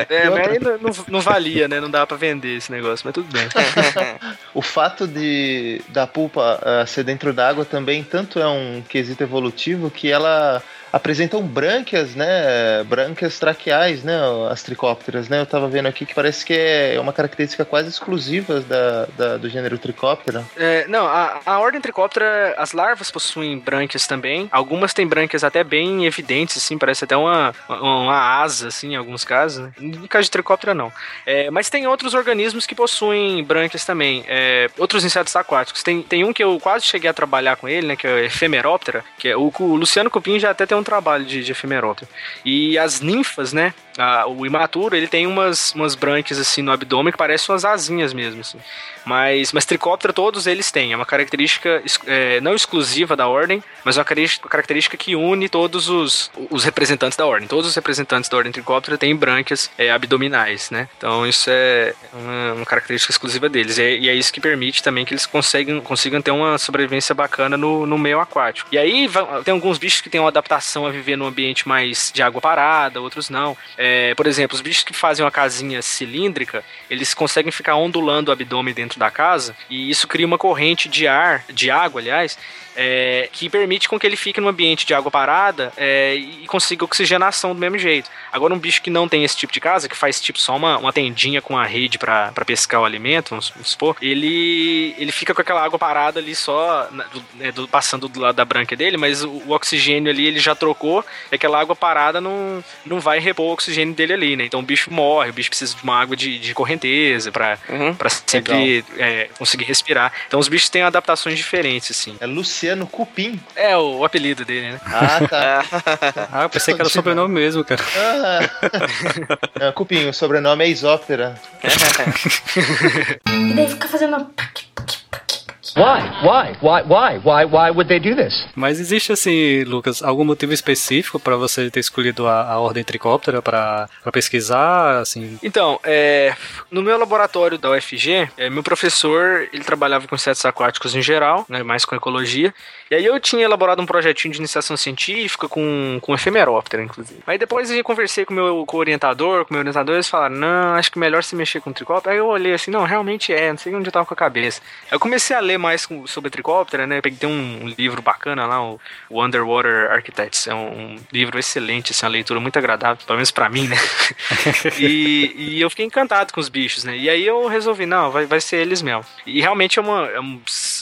É, mas aí não, não- valia, né? Não dava pra vender esse negócio, mas tudo bem. (laughs) O fato de da pulpa ah, ser dentro d'água também tanto é um quesito evolutivo que ela apresentam brânquias, né? Brânquias traqueais, né? As tricópteras, né? Eu tava vendo aqui que parece que é uma característica quase exclusiva da, da- do gênero tricóptera. É, não, a, a ordem tricóptera, as larvas possuem brânquias também. Algumas têm brânquias até bem evidentes, assim, parece até uma, uma, uma asa, assim, em alguns casos. Né? No caso de tricóptera, não. É, mas tem outros organismos que possuem brânquias também. É, outros insetos aquáticos. Tem, tem um que eu quase cheguei a trabalhar com ele, né? Que é o efemeróptera. Que é, o, o Luciano Cupim já até tem um trabalho de, de efemeróptera. E as ninfas, né? A- o imaturo, ele tem umas, umas brânquias assim no abdômen que parecem umas asinhas mesmo, assim. Mas, mas tricóptero todos eles têm. É uma característica é, não exclusiva da ordem, mas é uma característica- que une todos os, os representantes da ordem. Todos os representantes da ordem tricóptera têm brânquias é, abdominais, né? Então isso é uma, uma característica exclusiva deles. E é, e é isso que permite também que eles conseguem, consigam ter uma sobrevivência bacana no, no meio aquático. E aí tem alguns bichos que têm uma adaptação a viver num ambiente mais de água parada, outros não. É, É, por exemplo, os bichos que fazem uma casinha cilíndrica, eles conseguem ficar ondulando o abdômen dentro da casa e isso cria uma corrente de ar, de água, aliás, é, que permite com que ele fique num ambiente de água parada é, e consiga oxigenação do mesmo jeito. Agora, um bicho que não tem esse tipo de casa, que faz tipo só uma, uma tendinha com a rede para pescar o alimento, vamos, vamos supor, ele, ele fica com aquela água parada ali só, né, do- passando do lado da branca dele, mas o, o oxigênio ali ele já trocou, e aquela água parada não, não vai repor o oxigênio dele ali, né? Então o bicho morre, o bicho precisa de uma água de, de correnteza para Uhum. pra sempre é, conseguir respirar. Então os bichos têm adaptações diferentes, assim. É Luciano Cupim. É o, o apelido dele, né? Ah, tá. Ah, eu pensei que era o sobrenome mesmo, cara. Ah. Não, Cupim, o sobrenome é Isóptera. E daí fica fazendo. Why? Why? Why? Why? Why? Why would they do this? Mas existe, assim, Lucas, algum motivo específico pra você ter escolhido a, a ordem tricóptera pra, pra pesquisar, assim? Então, é, no meu laboratório da UFG, é, meu professor, ele trabalhava com insetos aquáticos em geral, né, mais com ecologia, e aí eu tinha elaborado um projetinho de iniciação científica com, com efemeróptera, inclusive. Aí depois eu conversei com o meu com o orientador, com o meu orientador, eles falaram, não, acho que melhor se mexer com tricóptero. Aí eu olhei assim, não, realmente é, não sei onde eu tava com a cabeça. Aí eu comecei a ler mais com- sobre tricóptera, né, peguei um, um livro bacana lá, o, o Underwater Architects, é um, um livro excelente, assim, uma leitura muito agradável, pelo menos pra mim, né. (laughs) e, e eu fiquei encantado com os bichos, né? E aí eu resolvi, não, vai, vai ser eles mesmo. E realmente é, uma, é, um,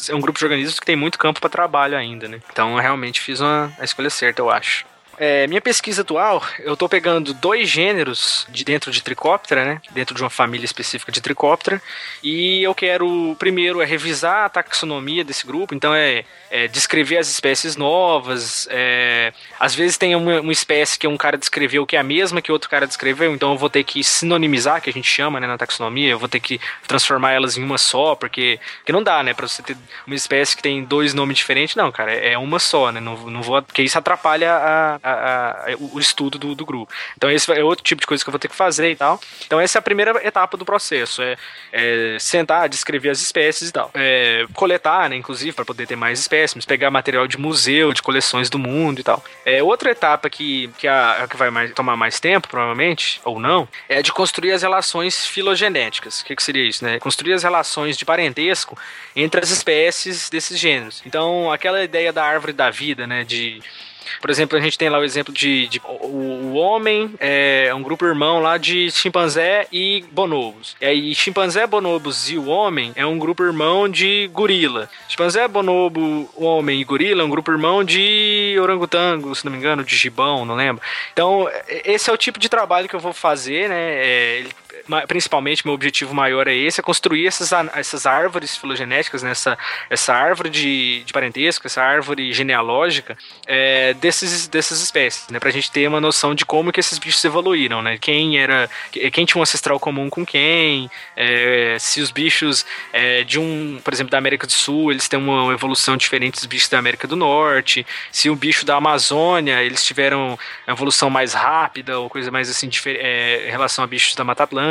é um grupo de organismos que tem muito campo para trabalho ainda, né? Então eu realmente fiz uma, a escolha certa, eu acho. É, minha pesquisa atual, eu tô pegando dois gêneros de dentro de tricóptera, né? Dentro de uma família específica de tricóptera. E eu quero, primeiro, é revisar a taxonomia desse grupo. Então, é, é descrever as espécies novas. é, às vezes tem uma, uma espécie que um cara descreveu que é a mesma que outro cara descreveu. Então, eu vou ter que sinonimizar, que a gente chama né, na taxonomia. Eu vou ter que transformar elas em uma só, porque, porque não dá, né? Pra você ter uma espécie que tem dois nomes diferentes. Não, cara, é é uma só, né? Não, não vou, porque isso atrapalha a, a- a- o estudo do, do grupo. Então esse é outro tipo de coisa que eu vou ter que fazer e tal. Então essa é a primeira etapa do processo, é, é sentar, descrever as espécies e tal. É, coletar, né, inclusive, para poder ter mais espécimes, pegar material de museu, de coleções do mundo e tal. É, outra etapa que, que, a, que vai mais- tomar mais tempo, provavelmente, ou não, é de construir as relações filogenéticas. O que, que seria isso, né? Construir as relações de parentesco entre as espécies desses gêneros. Então, aquela ideia da árvore da vida, né, de por exemplo, a gente tem lá o exemplo de, de o, o homem é um grupo irmão lá de chimpanzé e bonobos. E aí, chimpanzé, bonobos e o homem é um grupo irmão de gorila. Chimpanzé, bonobo, homem e gorila é um grupo irmão de orangotango, se não me engano, de gibão, não lembro. Então, é- esse é o tipo de trabalho que eu vou fazer, né? É, ele- principalmente meu objetivo maior é esse, é construir essas, essas árvores filogenéticas, né? essa, essa árvore de, de parentesco, essa árvore genealógica é, desses, dessas espécies, né? Pra gente ter uma noção de como que esses bichos evoluíram, né? Quem era, que- quem tinha um ancestral comum com quem, é, se os bichos é, de um, por exemplo, da América do Sul, eles têm uma evolução diferente dos bichos da América do Norte, se o bicho da Amazônia, eles tiveram evolução mais rápida ou coisa mais assim, é, em relação a bichos da Mata Atlântica.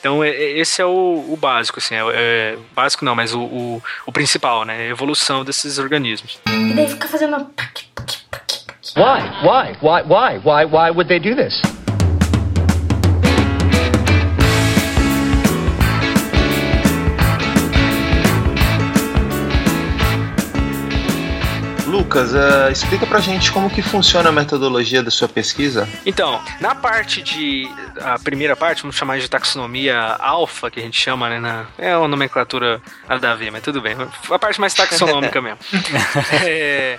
Então, é- é- esse é o, o básico, assim, é, é- básico não, mas o, o, o principal, né? A evolução desses organismos. E daí fica fazendo. Why? Why? Why? Why? Why? Why would they do this? Lucas, eh, explica pra gente como que funciona a metodologia da sua pesquisa. Então, na parte de. A primeira parte, vamos chamar de taxonomia alfa, que a gente chama, né? na- é uma nomenclatura nada a ver, mas tudo bem. A parte mais taxonômica mesmo. (laughs) É,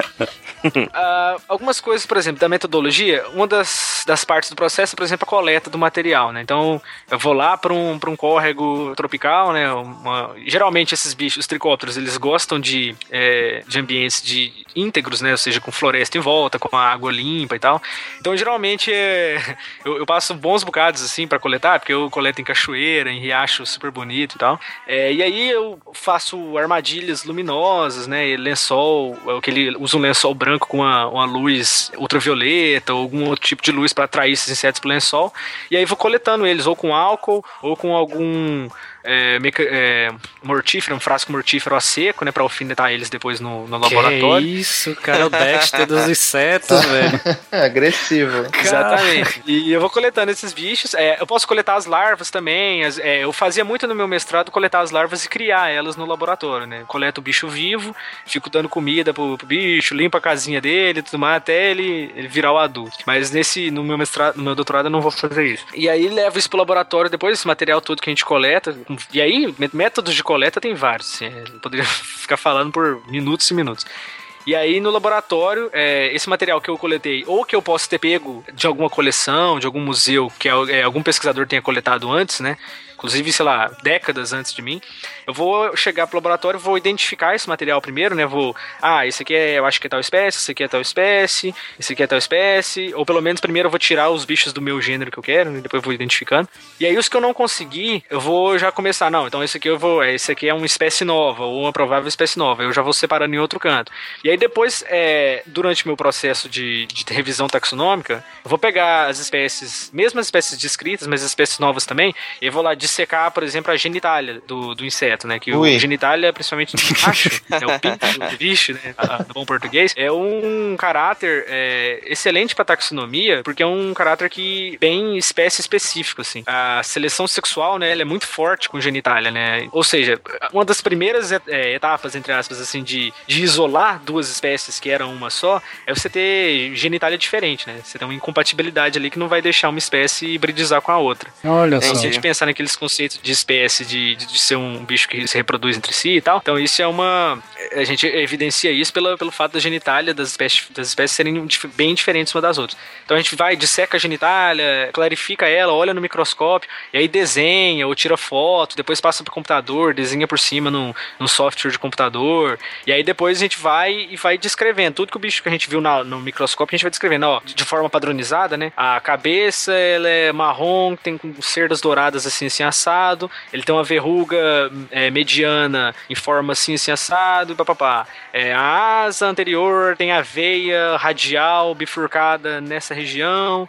ah, algumas coisas, por exemplo, da metodologia, uma das, das partes do processo é, por exemplo, a coleta do material, né? Então, eu vou lá para um, pra um córrego tropical, né? Uma- geralmente esses bichos, os tricópteros, eles gostam de, é, de ambientes de íntegros, né? Ou seja, com floresta em volta, com água limpa e tal. Então, geralmente, é, (laughs) eu, eu passo bons bocados, assim, para coletar, porque eu coleto em cachoeira, em riacho super bonito e tal. É, e aí eu faço armadilhas luminosas, né? Lençol, é o que ele usa um lençol branco com uma, uma luz ultravioleta ou algum outro tipo de luz para atrair esses insetos pro lençol. E aí vou coletando eles, ou com álcool, ou com algum é, é, mortífero, um frasco mortífero a seco, né? Pra alfinetar eles depois no, no laboratório. Que isso, cara, o Dexter dos (laughs) insetos, velho. (laughs) Agressivo. Exatamente. E eu vou coletando esses bichos. É, eu posso coletar as larvas também. as- é, eu fazia muito no meu mestrado coletar as larvas e criar elas no laboratório, né? Coleto o bicho vivo, fico dando comida pro, pro bicho, limpo a casinha dele e tudo mais, até ele, ele virar o adulto. Mas nesse, no meu mestrado, no meu doutorado eu não vou fazer isso. E aí levo isso pro laboratório depois, esse material todo que a gente coleta. E aí, mé- métodos de coleta tem vários. assim, poderia (laughs) ficar falando por minutos e minutos. E aí no laboratório, é, esse material que eu coletei, ou que eu posso ter pego de alguma coleção, de algum museu que é, algum pesquisador tenha coletado antes, né? Inclusive, sei lá, décadas antes de mim, eu vou chegar pro laboratório, vou identificar esse material primeiro, né? Vou, ah, esse aqui é, eu acho que é tal espécie, esse aqui é tal espécie, esse aqui é tal espécie, ou pelo menos primeiro eu vou tirar os bichos do meu gênero que eu quero, né? depois eu vou identificando. E aí os que eu não conseguir, eu vou já começar, não, então esse aqui eu vou, esse aqui é uma espécie nova, ou uma provável espécie nova, eu já vou separando em outro canto. E aí depois, é, durante meu processo de, de revisão taxonômica, eu vou pegar as espécies, mesmo as espécies descritas, mas as espécies novas também, e eu vou lá dissecar, por exemplo, a genitália do, do inseto, né? Que Ui. o genitália, principalmente do macho, é o pinto do (laughs) bicho, né? a- No bom português, é um caráter é, excelente para taxonomia, porque é um caráter que bem espécie específico, assim. A seleção sexual, né? Ela é muito forte com genitália, né? Ou seja, uma das primeiras é, etapas, entre aspas, assim, de, de isolar duas espécies que eram uma só, é você ter genitália diferente, né? Você tem uma incompatibilidade ali que não vai deixar uma espécie hibridizar com a outra. Olha Então, só. se a gente pensar naqueles conceitos de espécie, de, de, de ser um bicho que se reproduz entre si e tal, então isso é uma. A gente evidencia isso pela, pelo fato da genitália das espécies, das espécies serem bem diferentes uma das outras. Então a gente vai, disseca a genitália, clarifica ela, olha no microscópio, e aí desenha ou tira foto, depois passa pro computador, desenha por cima num, num software de computador, e aí depois a gente vai e vai descrevendo. Tudo que o bicho que a gente viu na- no microscópio, a gente vai descrevendo, ó, de forma padronizada, né? A cabeça, ela é marrom, tem cerdas douradas assim, assim, assado. Ele tem uma verruga é, mediana em forma assim, assim, assado, papapá. É, a asa anterior tem a veia radial bifurcada nessa região.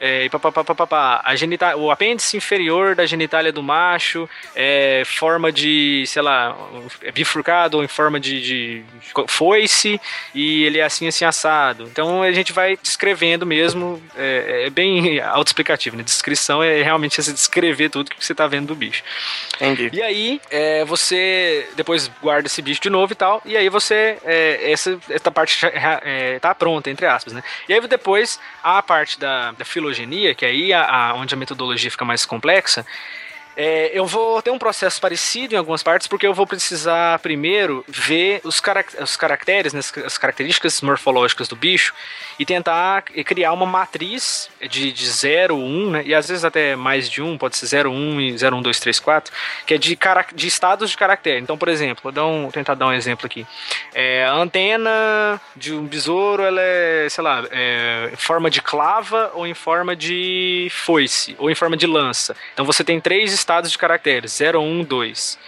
É, e papapá, papapá. A genita o apêndice inferior da genitália do macho é forma de, sei lá, é bifurcado ou em forma de, de foice e ele é assim, assim, assado. Então a gente vai descrevendo mesmo, é, é bem autoexplicativo, né? Descrição é realmente você descrever tudo que você tá vendo do bicho. Entendi. E aí, é, você depois guarda esse bicho de novo e tal, e aí você, é, essa, essa parte é, tá pronta, entre aspas, né? E aí depois, a parte da, da filogenia, que aí a, onde a metodologia fica mais complexa, é, eu vou ter um processo parecido em algumas partes, porque eu vou precisar primeiro ver os, carac- os caracteres, né, as- as características morfológicas do bicho e tentar criar uma matriz de, de 0, 1, né, e às vezes até mais de 1, pode ser 0, 1 e 0, 1, 2, 3, 4, que é de, de estados de caractere. Então, por exemplo, vou, dar um, vou tentar dar um exemplo aqui. É, a antena de um besouro, ela é, sei lá, é, em forma de clava ou em forma de foice, ou em forma de lança. Então você tem três estados de caracteres, 0, 1, 2.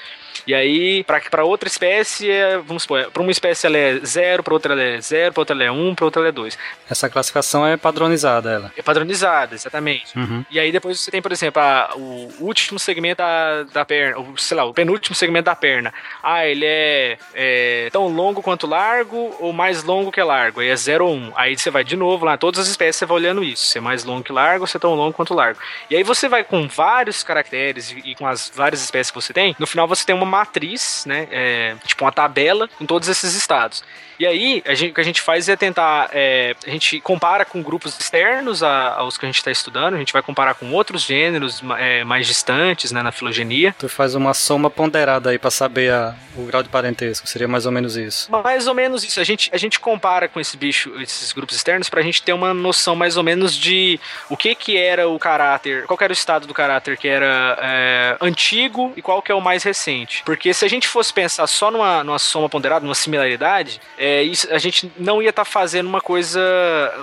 E aí, para outra espécie, é, vamos supor, para uma espécie ela é 0, para outra ela é 0, para outra ela é 1, para outra ela é 2. Essa classificação é padronizada, ela. É padronizada, exatamente. Uhum. E aí depois você tem, por exemplo, a- o último segmento da, da perna, ou, sei lá, o penúltimo segmento da perna. Ah, ele é, é tão longo quanto largo ou mais longo que largo. Aí é 0 ou 1. Um. Aí você vai de novo lá, todas as espécies você vai olhando isso. Se é mais longo que largo, se é tão longo quanto largo. E aí você vai com vários caracteres e, e com as várias espécies que você tem, no final você tem uma matriz, né? é, tipo uma tabela com todos esses estados. E aí, a gente- o que a gente faz é tentar. é, a gente compara com grupos externos a- aos que a gente está estudando, a gente vai comparar com outros gêneros é, mais distantes né, na filogenia. Tu faz uma soma ponderada aí pra saber a- o grau de parentesco. Seria mais ou menos isso. Mais ou menos isso. A gente, a gente compara com esse bicho, esses grupos externos, pra gente ter uma noção mais ou menos de o que que era o caráter, qual era o estado do caráter que era é, antigo e qual que é o mais recente. Porque se a gente fosse pensar só numa, numa soma ponderada, numa similaridade, é, isso, a gente não ia estar fazendo uma coisa,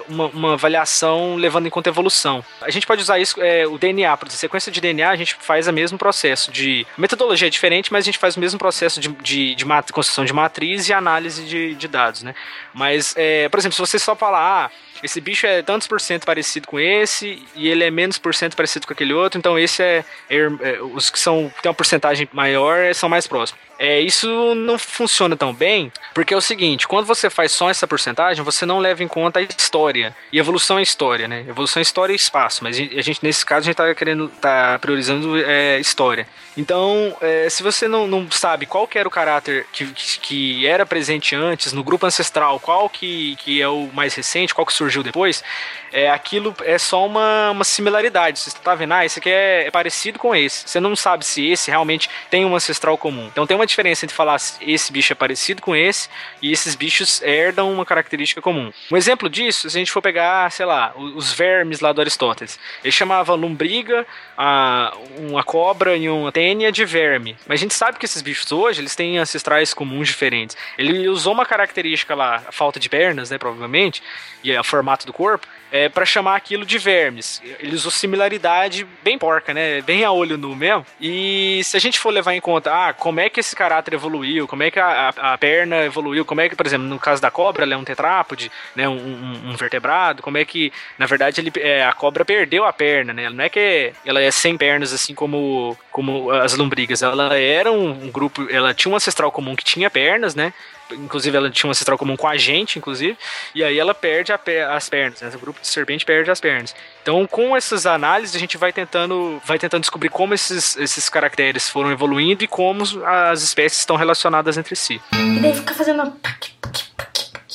uma, uma avaliação levando em conta a evolução. A gente pode usar isso, é, o DNA, por exemplo, sequência de DNA, a gente faz o mesmo processo de. Metodologia é diferente, mas a gente faz o mesmo processo de, de, de construção de matriz e análise de, de dados, né? Mas, é, por exemplo, se você só falar, ah, esse bicho é tantos por cento parecido com esse e ele é menos por cento parecido com aquele outro, então esse é, é- é- os que são tem uma porcentagem maior é, são mais próximos. É, isso não funciona tão bem, porque é o seguinte, quando você faz só essa porcentagem, você não leva em conta a história. E evolução é história, né? Evolução é história e espaço, mas a gente, nesse caso, a gente tá querendo, tá priorizando é, história. Então, é, se você não, não sabe qual que era o caráter que, que, era presente antes, no grupo ancestral, qual que, que é o mais recente, qual que surgiu depois, é, aquilo é só uma, uma similaridade. Você tá vendo, ah, esse aqui é, é parecido com esse. Você não sabe se esse realmente tem um ancestral comum. Então tem uma diferença entre falar se esse bicho é parecido com esse e esses bichos herdam uma característica comum. Um exemplo disso, se a gente for pegar, sei lá, os vermes lá do Aristóteles. Ele chamava lombriga, a, uma cobra e uma de verme. Mas a gente sabe que esses bichos hoje, eles têm ancestrais comuns diferentes. Ele usou uma característica lá, a falta de pernas, né, provavelmente, e é o formato do corpo, é, para chamar aquilo de vermes. Ele usou similaridade bem porca, né? Bem a olho nu mesmo. E se a gente for levar em conta, ah, como é que esse caráter evoluiu, como é que a, a- a perna evoluiu, como é que, por exemplo, no caso da cobra, ela é um tetrápode, né? Um, um- um vertebrado, como é que, na verdade, ele, é, a cobra perdeu a perna, né? Não é que ela é sem pernas, assim como, como as lombrigas. Ela era um, um grupo, ela tinha um ancestral comum que tinha pernas, né? Inclusive, ela tinha um ancestral comum com a gente, inclusive. E aí ela perde pe- as pernas, né? O grupo de serpente perde as pernas. Então, com essas análises, a gente vai tentando, vai tentando descobrir como esses, esses caracteres foram evoluindo e como as espécies estão relacionadas entre si. E daí fica fazendo.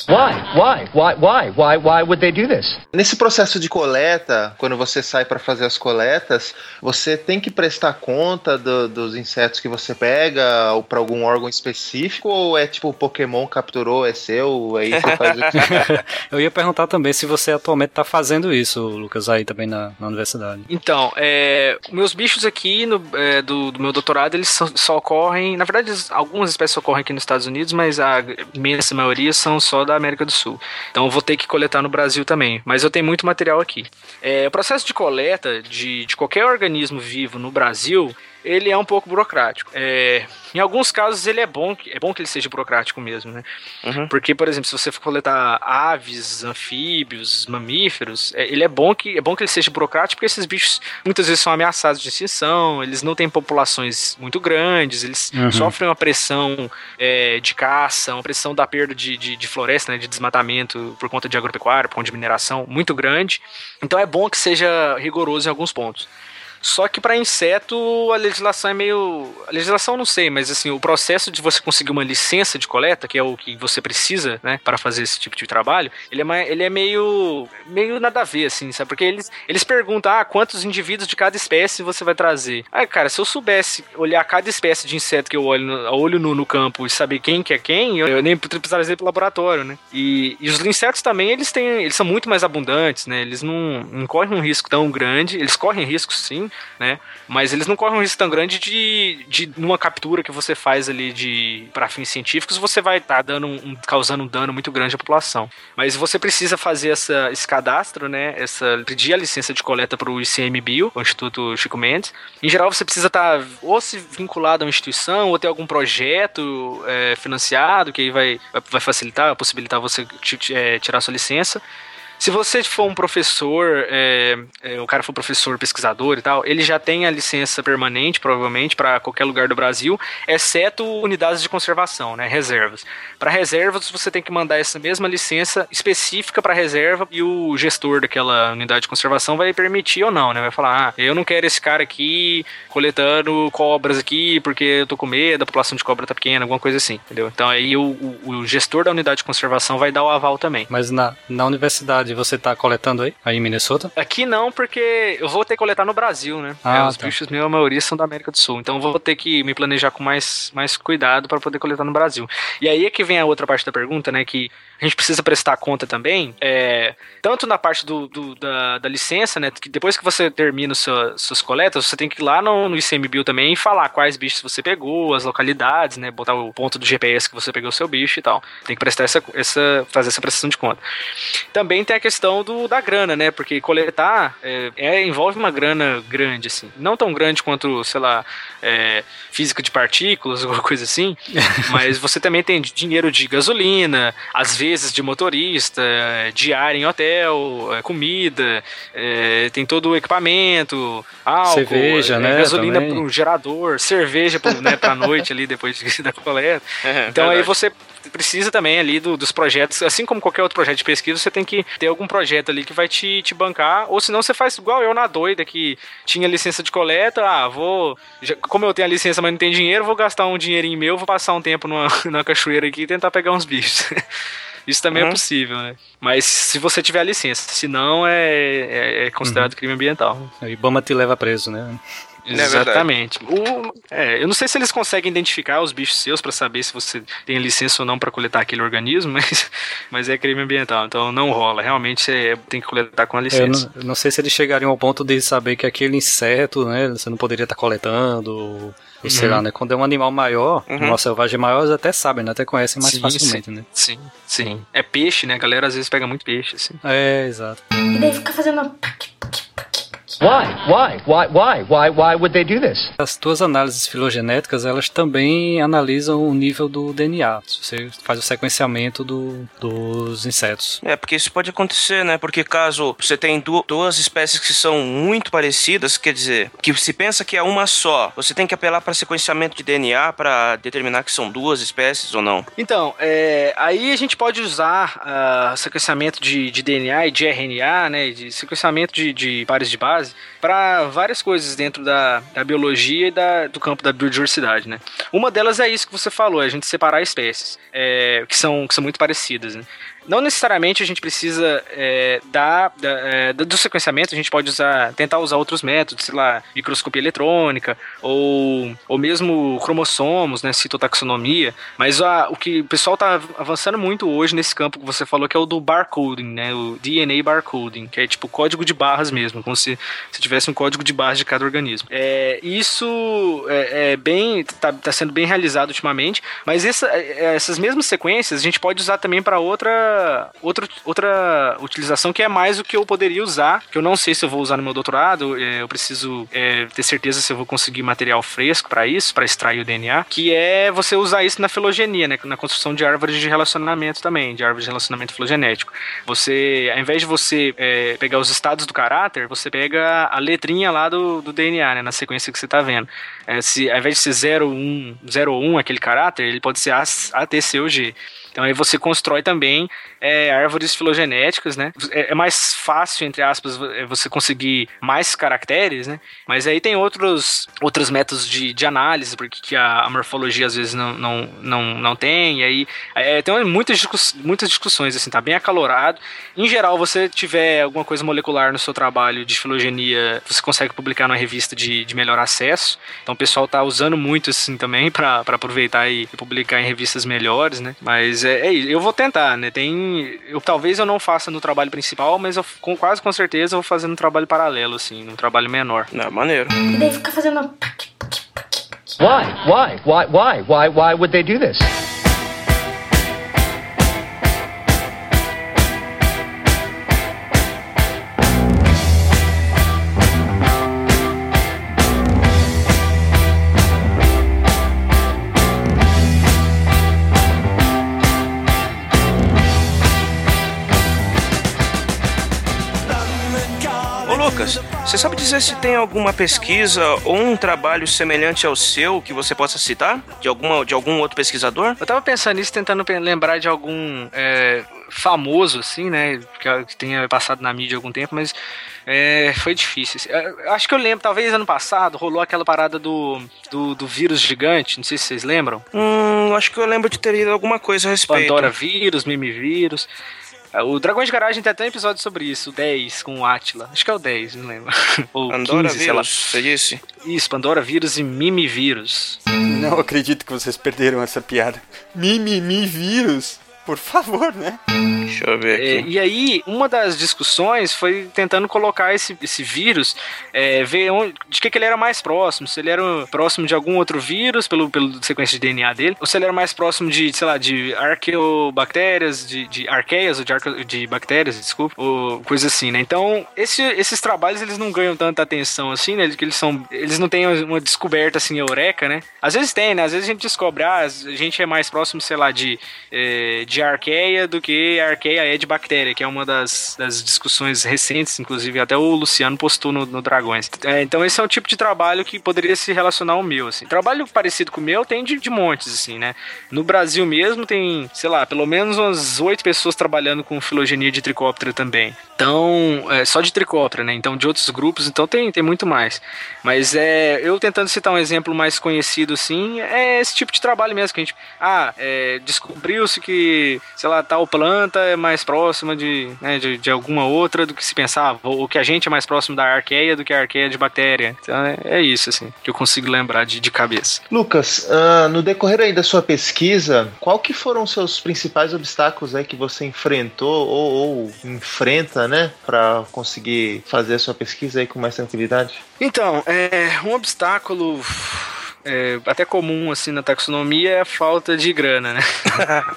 Why? Why? Why? Why? Why? Why would they do this? Nesse processo de coleta, quando você sai para fazer as coletas, você tem que prestar conta do- dos insetos que você pega ou para algum órgão específico ou é tipo o Pokémon capturou, é seu, aí você faz o que (laughs) Eu ia perguntar também se você atualmente tá fazendo isso, Lucas, aí também na, na universidade. Então, é, meus bichos aqui no, é, do, do meu doutorado, eles só, só ocorrem. Na verdade, algumas espécies ocorrem aqui nos Estados Unidos, mas a imensa maioria são só da América do Sul. Então eu vou ter que coletar no Brasil também. Mas eu tenho muito material aqui. É, o processo de coleta de, de qualquer organismo vivo no Brasil. Ele é um pouco burocrático. É, em alguns casos ele é bom, que- é bom que ele seja burocrático mesmo, né? Porque, por exemplo, se você for coletar aves, anfíbios, mamíferos, é, ele é bom que é bom que ele seja burocrático, porque esses bichos muitas vezes são ameaçados de extinção, eles não têm populações muito grandes, eles Uhum. sofrem uma pressão é, de caça, uma pressão da perda de, de, de floresta, né, de desmatamento por conta de agropecuária, por conta de mineração muito grande. Então é bom que seja rigoroso em alguns pontos. Só que para inseto a legislação é meio. A legislação não sei, mas assim, o processo de você conseguir uma licença de coleta, que é o que você precisa, né, para fazer esse tipo de trabalho, ele é, mais, ele é meio. meio nada a ver, assim, sabe? Porque eles, eles perguntam, ah, quantos indivíduos de cada espécie você vai trazer? Ah, cara, se eu soubesse olhar cada espécie de inseto que eu olho no, olho no campo e saber quem que é quem, eu, eu nem precisaria ir pro laboratório, né? E, e os insetos também, eles têm. Eles são muito mais abundantes, né? Eles não, não correm um risco tão grande. Eles correm risco sim, né? Mas eles não correm um risco tão grande de, de numa captura que você faz ali de para fins científicos, você vai estar dando um, causando um dano muito grande à população. Mas você precisa fazer essa, esse cadastro, né? Essa pedir a licença de coleta para o ICMBio, o Instituto Chico Mendes. Em geral, você precisa estar ou se vinculado a uma instituição ou ter algum projeto é, financiado que aí vai, vai facilitar, possibilitar você é, tirar sua licença. Se você for um professor, é, é, o cara for professor, pesquisador e tal, ele já tem a licença permanente, provavelmente, para qualquer lugar do Brasil, exceto unidades de conservação, né, reservas. Para reservas, você tem que mandar essa mesma licença específica para reserva e o gestor daquela unidade de conservação vai permitir ou não, né? Vai falar, ah, eu não quero esse cara aqui coletando cobras aqui porque eu tô com medo, a população de cobra tá pequena, alguma coisa assim, entendeu? Então aí o, o- o gestor da unidade de conservação vai dar o aval também. Mas na, na universidade e você tá coletando aí? Aí em Minnesota? Aqui não, porque eu vou ter que coletar no Brasil, né? Ah, É, os tá. bichos meus, a maioria são da América do Sul. Então eu vou ter que me planejar com mais, mais cuidado para poder coletar no Brasil. E aí é que vem a outra parte da pergunta, né? Que a gente precisa prestar conta também, é, tanto na parte do, do- da, da licença, né? Que depois que você termina sua, suas coletas, você tem que ir lá no, no ICMBio também e falar quais bichos você pegou, as localidades, né? Botar o ponto do GPS que você pegou o seu bicho e tal. Tem que prestar essa, essa fazer essa prestação de conta. Também tem a questão do, da grana, né? Porque coletar é, é- envolve uma grana grande, assim. Não tão grande quanto, sei lá, é, física de partículas, (laughs) alguma coisa assim. mas você também tem dinheiro de gasolina, às vezes de motorista, diária em hotel, é, comida, é, tem todo o equipamento, álcool, Cerveja, é, né, gasolina para um gerador, cerveja pro, né, pra noite ali depois de- (laughs) da coleta. É, Então aí você precisa também ali do- dos projetos, assim como qualquer outro projeto de pesquisa, você tem que ter algum projeto ali que vai te, te bancar, ou senão você faz igual eu na doida, que tinha licença de coleta, ah, vou, já- como eu tenho a licença, mas não tenho dinheiro, vou gastar um dinheirinho meu, vou passar um tempo numa, (laughs) numa cachoeira aqui e tentar pegar uns bichos. (laughs) Isso também Uhum. é possível, né? Mas se você tiver a licença, senão é, é, é considerado crime ambiental. O Ibama te leva preso, né? É. Exatamente. O- é, eu não sei se eles conseguem identificar os bichos seus pra saber se você tem licença ou não pra coletar aquele organismo, (laughs) mas, mas é crime ambiental, então não rola. Realmente você tem que coletar com a Eu licença. não, eu não sei se eles chegariam ao ponto de saber que aquele inseto, né, você não poderia estar coletando, ou, sei Uhum. lá, né, quando é um animal maior, um Uhum. animal selvagem maior, eles até sabem, né, até conhecem mais Sim, facilmente, né. Sim, sim. É peixe, né? A galera às vezes pega muito peixe, assim. É, exato. E daí fica fazendo. Why? Why? Why? Why? Why? Why would they do this? As tuas análises filogenéticas, elas também analisam o nível do DNA. Você faz o sequenciamento do, dos insetos. É, porque isso pode acontecer, né? Porque caso você tem du- duas espécies que são muito parecidas, quer dizer, que se pensa que é uma só, você tem que apelar para sequenciamento de DNA para determinar que são duas espécies ou não. Então, é, aí a gente pode usar ah, sequenciamento de, de DNA e de RNA, né, de sequenciamento de, de pares de base, para várias coisas dentro da, da biologia e da- do campo da biodiversidade. Né. Uma delas é isso que você falou, é a gente separar espécies, é, que, são, que são muito parecidas. Né. Não necessariamente a gente precisa é, da, da- é, do sequenciamento, a gente pode usar, tentar usar outros métodos, sei lá, microscopia eletrônica, ou, ou mesmo cromossomos, né, citotaxonomia, mas a- o que o pessoal está avançando muito hoje nesse campo que você falou, que é o do barcoding, né, o DNA barcoding, que é tipo código de barras mesmo, como se, se tivesse um código de barras de cada organismo. É, isso é, é bem, tá, tá sendo bem realizado ultimamente, mas essa- é, essas mesmas sequências a gente pode usar também para outra, outra, outra utilização que é mais o que eu poderia usar, que eu não sei se eu vou usar no meu doutorado, é, eu preciso é, ter certeza se eu vou conseguir material fresco para isso, para extrair o DNA, que é você usar isso na filogenia, né, na construção de árvores de relacionamento também, de árvores de relacionamento filogenético. Você, ao invés de você é, pegar os estados do caráter, você pega a letrinha lá do, do DNA, né, na sequência que você está vendo. É, se, ao invés de ser 0, 1, 0 1 aquele caráter, ele pode ser A, A, T, C ou G. Então aí você constrói também é, árvores filogenéticas, né? É, é mais fácil, entre aspas, é você conseguir mais caracteres, né? Mas aí tem outros, outros métodos de, de análise, porque que a, a morfologia às vezes não, não, não, não tem. E aí é, tem muitas, muitas discussões, assim, tá bem acalorado. Em geral, você tiver alguma coisa molecular no seu trabalho de filogenia, você consegue publicar numa revista de, de melhor acesso. Então o pessoal tá usando muito assim também (laughs) para aproveitar e, e publicar em revistas melhores, né? Mas é, é isso. Eu vou tentar, né? Tem. Eu, talvez eu não faça no trabalho principal, mas eu com, quase com certeza eu vou fazer no trabalho paralelo, assim, num trabalho menor. Não, maneiro. E daí fica fazendo. Why? Why? Why? Why? Why? Why would they do this? Você sabe dizer se tem alguma pesquisa ou um trabalho semelhante ao seu que você possa citar? De, alguma, de algum outro pesquisador? Eu tava pensando nisso, tentando lembrar de algum é, famoso, assim, né? Que, tenha passado na mídia há algum tempo, mas é, foi difícil. É, Acho que eu lembro, talvez ano passado rolou aquela parada do, do, do vírus gigante, não sei se vocês lembram. Hum, acho que eu lembro de ter lido alguma coisa a respeito. Pandora vírus, mimivírus. O Dragões de Garagem tem até um episódio sobre isso, o 10 com o Atila. Acho que é o 10, não lembro. (laughs) Ou Pandora 15, sei lá. vírus, você disse? Isso, Pandora vírus e Mimi vírus. Não acredito que vocês perderam essa piada. Mimimi vírus. Por favor, né? Deixa eu ver É, aqui. e aí, uma das discussões foi tentando colocar esse, esse vírus, é, ver onde, de que, que ele era mais próximo. Se ele era próximo de algum outro vírus, pelo, pelo sequência de DNA dele, ou se ele era mais próximo de, sei lá, de arqueobactérias, de, de arqueias, ou de, arque- de bactérias, desculpa, ou coisa assim, né? Então, esse- esses trabalhos, eles não ganham tanta atenção assim, né? Que eles são, eles não têm uma descoberta assim, eureka, né? Às vezes tem, né? Às vezes a gente descobre, ah, a gente é mais próximo, sei lá, de, eh, de arqueia do que a arqueia é de bactéria, que é uma das, das discussões recentes, inclusive até o Luciano postou no, no Dragões. É, então esse é um tipo de trabalho que poderia se relacionar ao meu, assim. Trabalho parecido com o meu tem de, de montes, assim, né? No Brasil mesmo tem, sei lá, pelo menos umas oito pessoas trabalhando com filogenia de tricóptera também. Então, é, só de tricóptera, né? Então, de outros grupos, então tem, tem muito mais. Mas é, eu tentando citar um exemplo mais conhecido, assim, é esse tipo de trabalho mesmo, que a gente, ah, é, descobriu-se que, sei lá, tal planta é mais próxima de, né, de, de alguma outra do que se pensava, ou que a gente é mais próximo da arqueia do que a arqueia de bactéria. Então, é, é isso, assim, que eu consigo lembrar de, de cabeça. Lucas, ah, no decorrer aí da sua pesquisa, qual que foram os seus principais obstáculos aí que você enfrentou ou, ou enfrenta, né, para conseguir fazer a sua pesquisa aí com mais tranquilidade? Então, é, um obstáculo é, até comum assim na taxonomia é a falta de grana, né?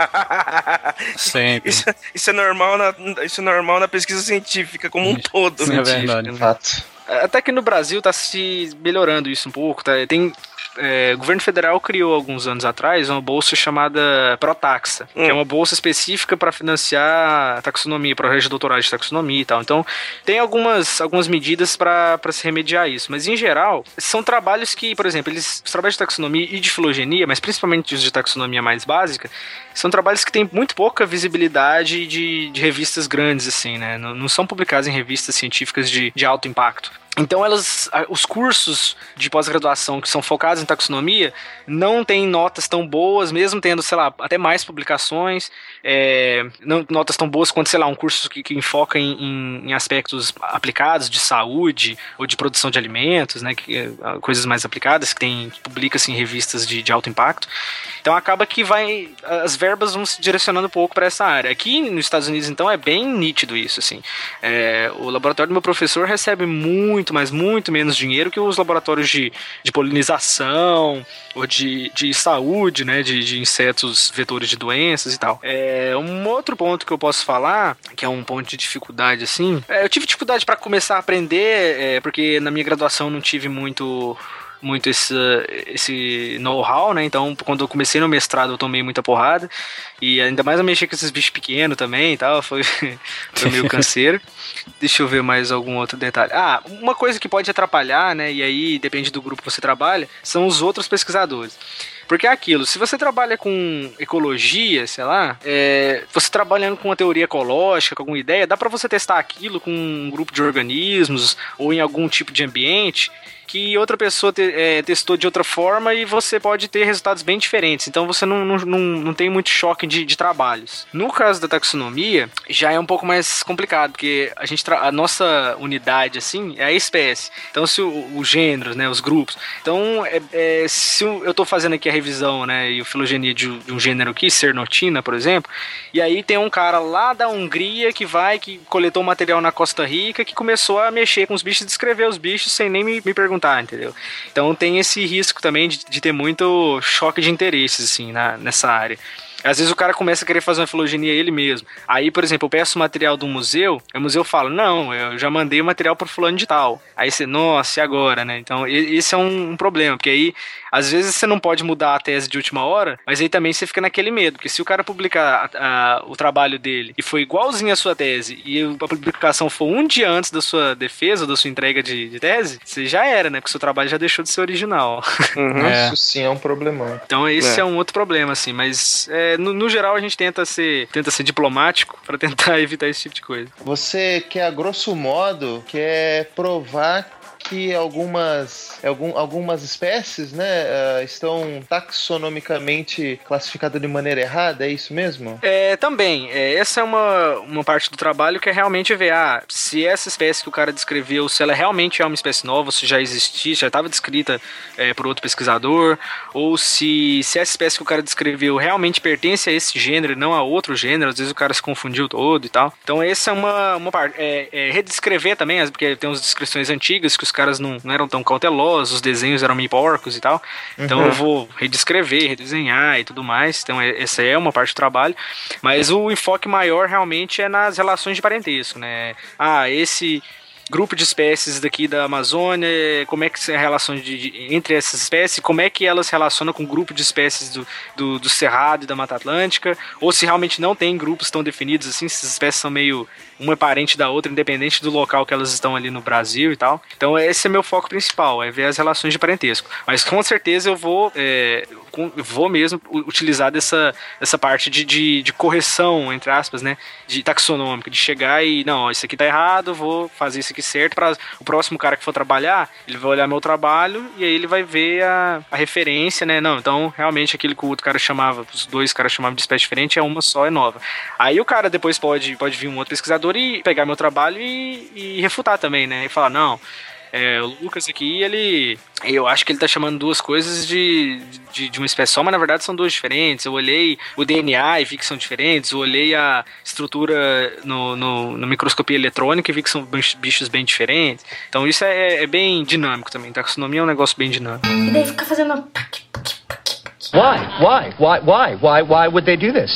(laughs) Sempre. Isso, isso é normal na, isso é normal na pesquisa científica como um todo. É verdade. Fato. Até que no Brasil tá se melhorando isso um pouco, tá? Tem é, o governo federal criou alguns anos atrás uma bolsa chamada Protaxa, que é uma bolsa específica para financiar a taxonomia, projeto de doutorado de taxonomia e tal. Então, tem algumas, algumas medidas para se remediar isso, mas em geral, são trabalhos que, por exemplo, eles, os trabalhos de taxonomia e de filogenia, mas principalmente os de taxonomia mais básica, são trabalhos que têm muito pouca visibilidade de, de revistas grandes, assim, né? Não, não são publicados em revistas científicas de, de alto impacto. Então elas, os cursos de pós-graduação que são focados em taxonomia não têm notas tão boas, mesmo tendo, sei lá, até mais publicações, é, não notas tão boas quanto, sei lá, um curso que, que enfoca em, em- aspectos aplicados de saúde ou de produção de alimentos, né, que, é, coisas mais aplicadas que tem publica-se em revistas de, de alto impacto. Então acaba que vai as verbas vão se direcionando um pouco para essa área. Aqui nos Estados Unidos então é bem nítido isso assim. É, o laboratório do meu professor recebe muito, mas muito menos dinheiro que os laboratórios de, de polinização ou de, de saúde, né, de, de insetos vetores de doenças e tal. É, um outro ponto que eu posso falar, que é um ponto de dificuldade assim, é, eu tive dificuldade para começar a aprender, é, porque na minha graduação não tive muito muito esse, esse know-how, né? Então, quando eu comecei no mestrado, eu tomei muita porrada. E ainda mais eu mexi com esses bichos pequenos também e tal. Foi, (laughs) foi meio canseiro. (laughs) Deixa eu ver mais algum outro detalhe. Ah, uma coisa que pode atrapalhar, né? E aí depende do grupo que você trabalha, são os outros pesquisadores. Porque é aquilo, se você trabalha com ecologia, sei lá, é, você trabalhando com uma teoria ecológica, com alguma ideia, dá para você testar aquilo com um grupo de organismos ou em algum tipo de ambiente que outra pessoa te- é, testou de outra forma e você pode ter resultados bem diferentes. Então você não, não, não, não tem muito choque de, de trabalhos. No caso da taxonomia, já é um pouco mais complicado, porque a, gente a nossa unidade, assim, é a espécie. Então, se os gêneros, né, os grupos. Então, é, é, se eu tô fazendo aqui a revisão, né, e filogenia de, de um gênero aqui, Cernotina, por exemplo, e aí tem um cara lá da Hungria que vai, que coletou material na Costa Rica, que começou a mexer com os bichos, descrever os bichos sem nem me, me perguntar, entendeu? Então tem esse risco também de, de ter muito choque de interesses, assim, na, nessa área. Às vezes o cara começa a querer fazer uma filogenia ele mesmo. Aí, por exemplo, eu peço material do museu, o museu fala, não, eu já mandei o material pro fulano de tal. Aí você, nossa, e agora, né? Então, esse é um problema, porque aí, às vezes você não pode mudar a tese de última hora, mas aí também você fica naquele medo, porque se o cara publicar a- a- o trabalho dele e foi igualzinho à sua tese, e a publicação for um dia antes da sua defesa, ou da sua entrega de, de tese, você já era, né? Porque o seu trabalho já deixou de ser original. (laughs) É. Isso sim é um problemão. Então esse É. é, um outro problema, assim, mas é, no, no geral a gente tenta ser, tenta ser diplomático pra (laughs) tentar evitar esse tipo de coisa. Você quer, a grosso modo, quer provar que algumas, algum, algumas espécies, né, ah, estão taxonomicamente classificadas de maneira errada, é isso mesmo? É, também. É, essa é uma, uma parte do trabalho que é realmente ver ah, se essa espécie que o cara descreveu, se ela realmente é uma espécie nova, se já existia, já estava descrita é, por outro pesquisador, ou se, se essa espécie que o cara descreveu realmente pertence a esse gênero e não a outro gênero, às vezes o cara se confundiu todo e tal. Então essa é uma, uma parte. É, é redescrever também, porque tem umas descrições antigas que os caras não, não eram tão cautelosos, os desenhos eram meio porcos e tal. Então Uhum. eu vou redescrever, redesenhar e tudo mais. Então é- essa é uma parte do trabalho. Mas o enfoque maior realmente é nas relações de parentesco, né? Ah, esse grupo de espécies daqui da Amazônia, como é que é a relação de, de- entre essas espécies, como é que elas se relacionam com o grupo de espécies do, do, do Cerrado e da Mata Atlântica, ou se realmente não tem grupos tão definidos assim, se as espécies são meio uma é parente da outra, independente do local que elas estão ali no Brasil e tal. Então esse é meu foco principal, é ver as relações de parentesco. Mas com certeza eu vou, é, vou mesmo utilizar dessa, dessa parte de, de, de correção, entre aspas, né? De taxonômica, de chegar e, não, ó, isso aqui tá errado, vou fazer isso aqui certo. Para o próximo cara que for trabalhar, ele vai olhar meu trabalho e aí ele vai ver a, a referência, né? Não, então realmente aquilo que o outro cara chamava, os dois caras chamavam de espécie diferente, é uma só, é nova. Aí o cara depois pode, pode vir um outro pesquisador e pegar meu trabalho e, e refutar também, né? E falar, não, é, o Lucas aqui, ele. Eu acho que ele tá chamando duas coisas de, de, de uma espécie só, mas na verdade são duas diferentes. Eu olhei o DNA e vi que são diferentes. Eu olhei a estrutura no, no, no microscopia eletrônica e vi que são bichos- bem diferentes. Então isso é, é bem dinâmico também. Taxonomia é um negócio bem dinâmico. E daí fica fazendo. Why? Why? Why? Why? Why? Why would they do this?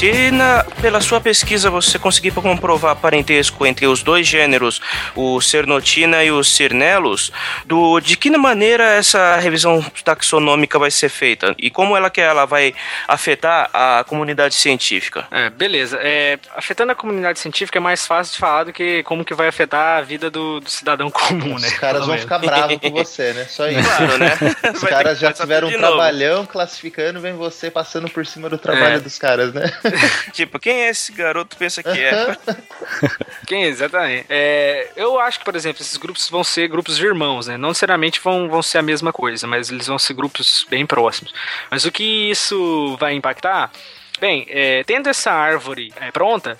Se na, pela sua pesquisa você conseguir comprovar parentesco entre os dois gêneros, o Cernotina e os Cirnelos, do, de que maneira essa revisão taxonômica vai ser feita? E como ela que ela vai afetar a comunidade científica? É, beleza. É, afetando a comunidade científica é mais fácil de falar do que como que vai afetar a vida do, do cidadão (laughs) comum, né? Os caras vão ficar bravos com você, né? Só isso. Claro, né? Os (laughs) caras já tiveram um de novo. trabalhão classificando, vem você passando por cima do trabalho É. dos caras, né? (laughs) Tipo, quem é esse garoto pensa que é? (laughs) Quem, exatamente. É, eu acho que, por exemplo, esses grupos vão ser grupos de irmãos, né? Não necessariamente vão, vão ser a mesma coisa, mas eles vão ser grupos bem próximos. Mas o que isso vai impactar? Bem, é, tendo essa árvore é, pronta,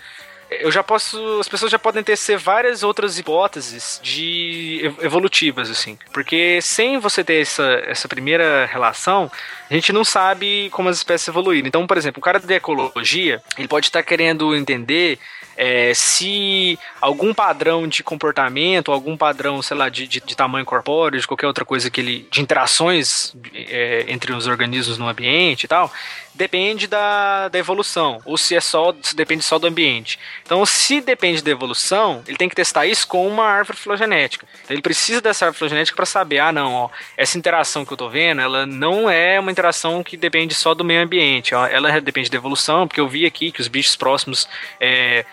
eu já posso. As pessoas já podem tecer várias outras hipóteses de ev- evolutivas, assim. Porque sem você ter essa, essa primeira relação, a gente não sabe como as espécies evoluíram. Então, por exemplo, o cara da ecologia, ele pode estar querendo entender é, se algum padrão de comportamento, algum padrão, sei lá, de, de, de tamanho corpóreo, de qualquer outra coisa que ele. de interações é, entre os organismos no ambiente e tal, depende da, da evolução. Ou se é só. se depende só do ambiente. Então, se depende da evolução, ele tem que testar isso com uma árvore filogenética. Então, ele precisa dessa árvore filogenética para saber, ah, não, ó, essa interação que eu tô vendo, ela não é uma interação que depende só do meio ambiente. Ó, ela depende da evolução, porque eu vi aqui que os bichos próximos é,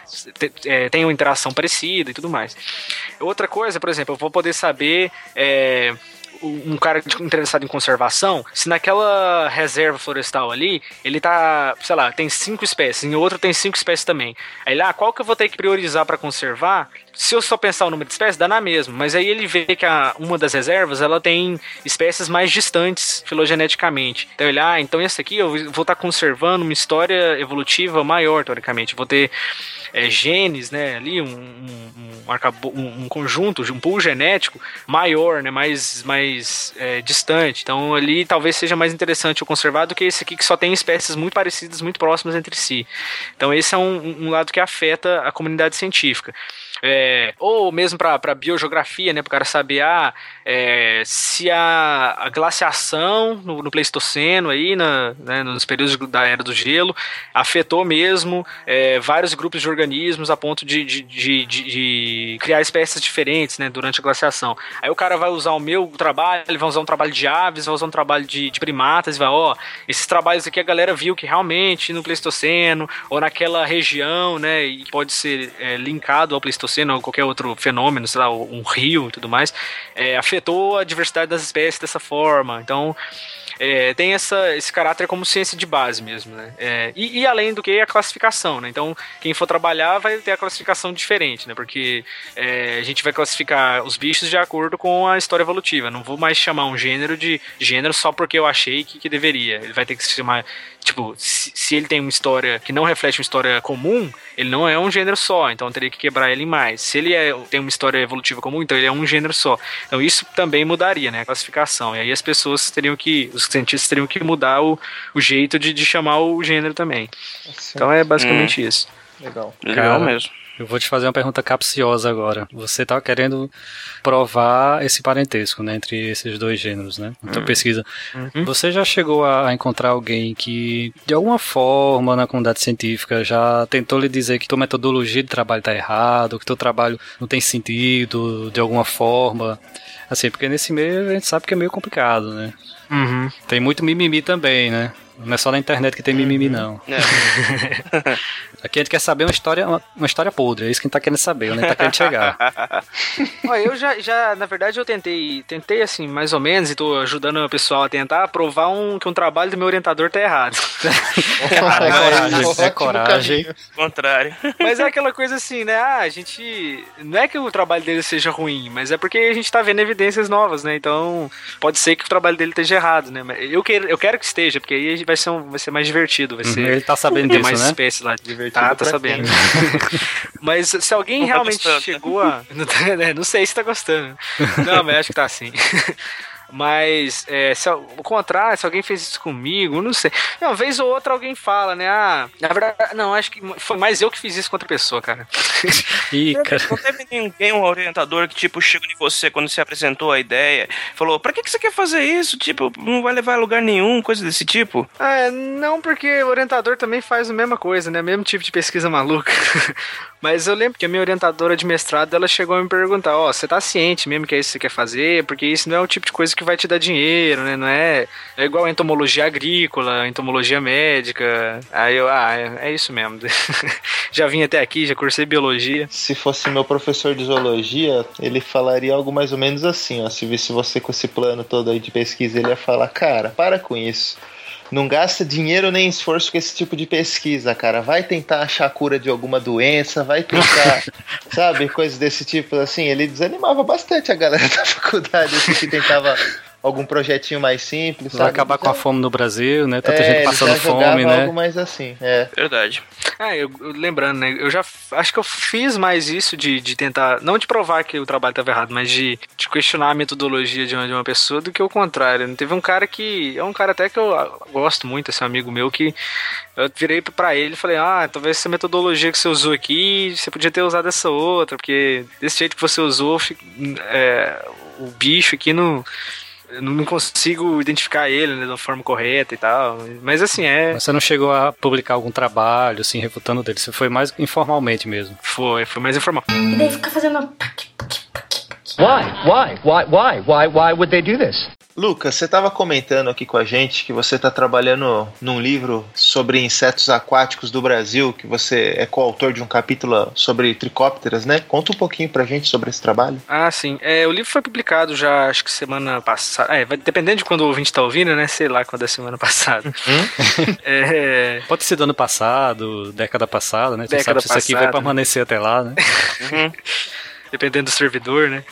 é, têm uma interação parecida e tudo mais. Outra coisa, por exemplo, eu vou poder saber. é, um cara de- interessado em conservação, se naquela reserva florestal ali, ele tá, sei lá, tem cinco espécies, em outra tem cinco espécies também. Aí lá, qual que eu vou ter que priorizar para conservar? Se eu só pensar o número de espécies, dá na mesma. Mas aí ele vê que a, uma das reservas, ela tem espécies mais distantes filogeneticamente. Então ele, ah, então esse aqui eu vou estar conservando uma história evolutiva maior, teoricamente. Vou ter é, genes, né, ali, um, um, um, um- conjunto, um pool genético maior, né, mais, mais é, distante. Então ali talvez seja mais interessante eu conservar do que esse aqui que só tem espécies muito parecidas, muito próximas entre si. Então esse é um, um lado que afeta a comunidade científica. É, ou mesmo para biogeografia, né, para o cara saber ah, é, se a, a glaciação no, no Pleistoceno aí, na, né, nos períodos da era do gelo, afetou mesmo é, vários grupos de organismos a ponto de, de, de, de- criar espécies diferentes, né, durante a glaciação. Aí o cara vai usar o meu trabalho, ele vai usar um trabalho de aves, vai usar um trabalho de, de primatas, e vai, ó, esses trabalhos aqui a galera viu que realmente no Pleistoceno, ou naquela região, né, e pode ser é, linkado ao Pleistoceno ou qualquer outro fenômeno, sei lá, um rio e tudo mais, é, afetou a diversidade das espécies dessa forma. Então, é, tem essa, esse caráter como ciência de base mesmo, né? É, e, e além do que a classificação, né? Então, quem for trabalhar vai ter a classificação diferente, né? Porque é, a gente vai classificar os bichos de acordo com a história evolutiva. Não vou mais chamar um gênero de gênero só porque eu achei que, que deveria. Ele vai ter que se chamar, tipo, se, se ele tem uma história que não reflete uma história comum, ele não é um gênero só, então eu teria que quebrar ele em mais. Se ele é, tem uma história evolutiva comum, então ele é um gênero só. Então isso também mudaria, né, a classificação. E aí as pessoas teriam que, os cientistas teriam que mudar o, o jeito de, de chamar o gênero também. Então é basicamente isso. Legal. Legal mesmo. Eu vou te fazer uma pergunta capciosa agora. Você tá querendo provar esse parentesco, né, entre esses dois gêneros, né? Na tua pesquisa. Você já chegou a encontrar alguém que, de alguma forma, na comunidade científica, já tentou lhe dizer que tua metodologia de trabalho tá errado, que teu trabalho não tem sentido, de alguma forma? Assim, porque nesse meio a gente sabe que é meio complicado, né? Uhum. Tem muito mimimi também, né? Não é só na internet que tem mimimi, não. É. (laughs) Aqui a gente quer saber uma história, uma, uma história podre, é isso que a gente tá querendo saber, onde a gente tá querendo chegar. (laughs) Ó, eu já, já, na verdade, eu tentei, tentei assim, mais ou menos, e tô ajudando o pessoal a tentar provar um, que um trabalho do meu orientador tá errado. (laughs) é coragem, é coragem. caminho. Contrário. Mas é aquela coisa assim, né? Ah, a gente. Não é que o trabalho dele seja ruim, mas é porque a gente tá vendo evidências novas, né? Então, pode ser que o trabalho dele esteja errado, né? Mas Eu quero, eu quero que esteja, porque aí vai ser, um, vai ser mais divertido, vai ser. Ele tá sabendo disso, mais né? espécies lá. Divertido Tá, tá pra sabendo. (laughs) mas se alguém Não tá realmente gostando. chegou a. (laughs) Não, tá- né, não sei se tá gostando. Não, mas acho que tá assim. (laughs) Mas, é, se, ao contrário, se alguém fez isso comigo, não sei. Uma vez ou outra alguém fala, né? Ah, na verdade, não, acho que foi mais eu que fiz isso com outra pessoa, cara. (laughs) Ih, cara. Não teve ninguém, um orientador que, tipo, chegou em você quando você apresentou a ideia, falou, pra que, que você quer fazer isso? Tipo, não vai levar a lugar nenhum, coisa desse tipo. Ah, não, porque o orientador também faz a mesma coisa, né? Mesmo tipo de pesquisa maluca. (laughs) Mas eu lembro que a minha orientadora de mestrado, ela chegou a me perguntar, ó, você tá ciente mesmo que é isso que você quer fazer? Porque isso não é o tipo de coisa que vai te dar dinheiro, né? Não é, é igual a entomologia agrícola, a entomologia médica. Aí eu, ah, é, é isso mesmo. (laughs) já vim até aqui, já cursei biologia. Se fosse meu professor de zoologia, ele falaria algo mais ou menos assim, ó. Se visse você com esse plano todo aí de pesquisa, ele ia falar, cara, para com isso. Não gasta dinheiro nem esforço com esse tipo de pesquisa, cara. Vai tentar achar cura de alguma doença, vai tentar, (laughs) sabe, coisas desse tipo, assim. Ele desanimava bastante a galera da faculdade, assim, que tentava algum projetinho mais simples, Vai sabe? acabar com a fome no Brasil, né? Tanta é, gente passando fome, né? algo mais assim, é. Verdade. Ah, eu, eu- lembrando, né? Eu já acho que eu fiz mais isso de, de tentar, não de provar que o trabalho estava errado, mas de, de questionar a metodologia de uma, de uma pessoa do que o contrário. Teve um cara que. É um cara até que eu gosto muito, esse amigo meu, que eu virei pra ele e falei: Ah, talvez essa metodologia que você usou aqui, você podia ter usado essa outra, porque desse jeito que você usou, é, o bicho aqui não. Eu não consigo identificar ele né, da forma correta e tal. Mas assim, é. Mas Você não chegou a publicar algum trabalho, assim, refutando dele. Você foi mais informalmente mesmo. Foi, foi mais informal. E daí fica fazendo. Why? Why? Why? Why? Why? Why would they do this? Lucas, você estava comentando aqui com a gente que você está trabalhando num livro sobre insetos aquáticos do Brasil, que você é coautor de um capítulo sobre tricópteras, né? Conta um pouquinho pra gente sobre esse trabalho. Ah, sim. É, o livro foi publicado já, acho que semana passada. É, vai dependendo de quando o ouvinte tá ouvindo, né? Sei lá quando é semana passada. (laughs) é, Pode ser do ano passado, década passada, né? Você Década sabe se isso aqui vai passada. permanecer até lá, né? (laughs) dependendo do servidor, né?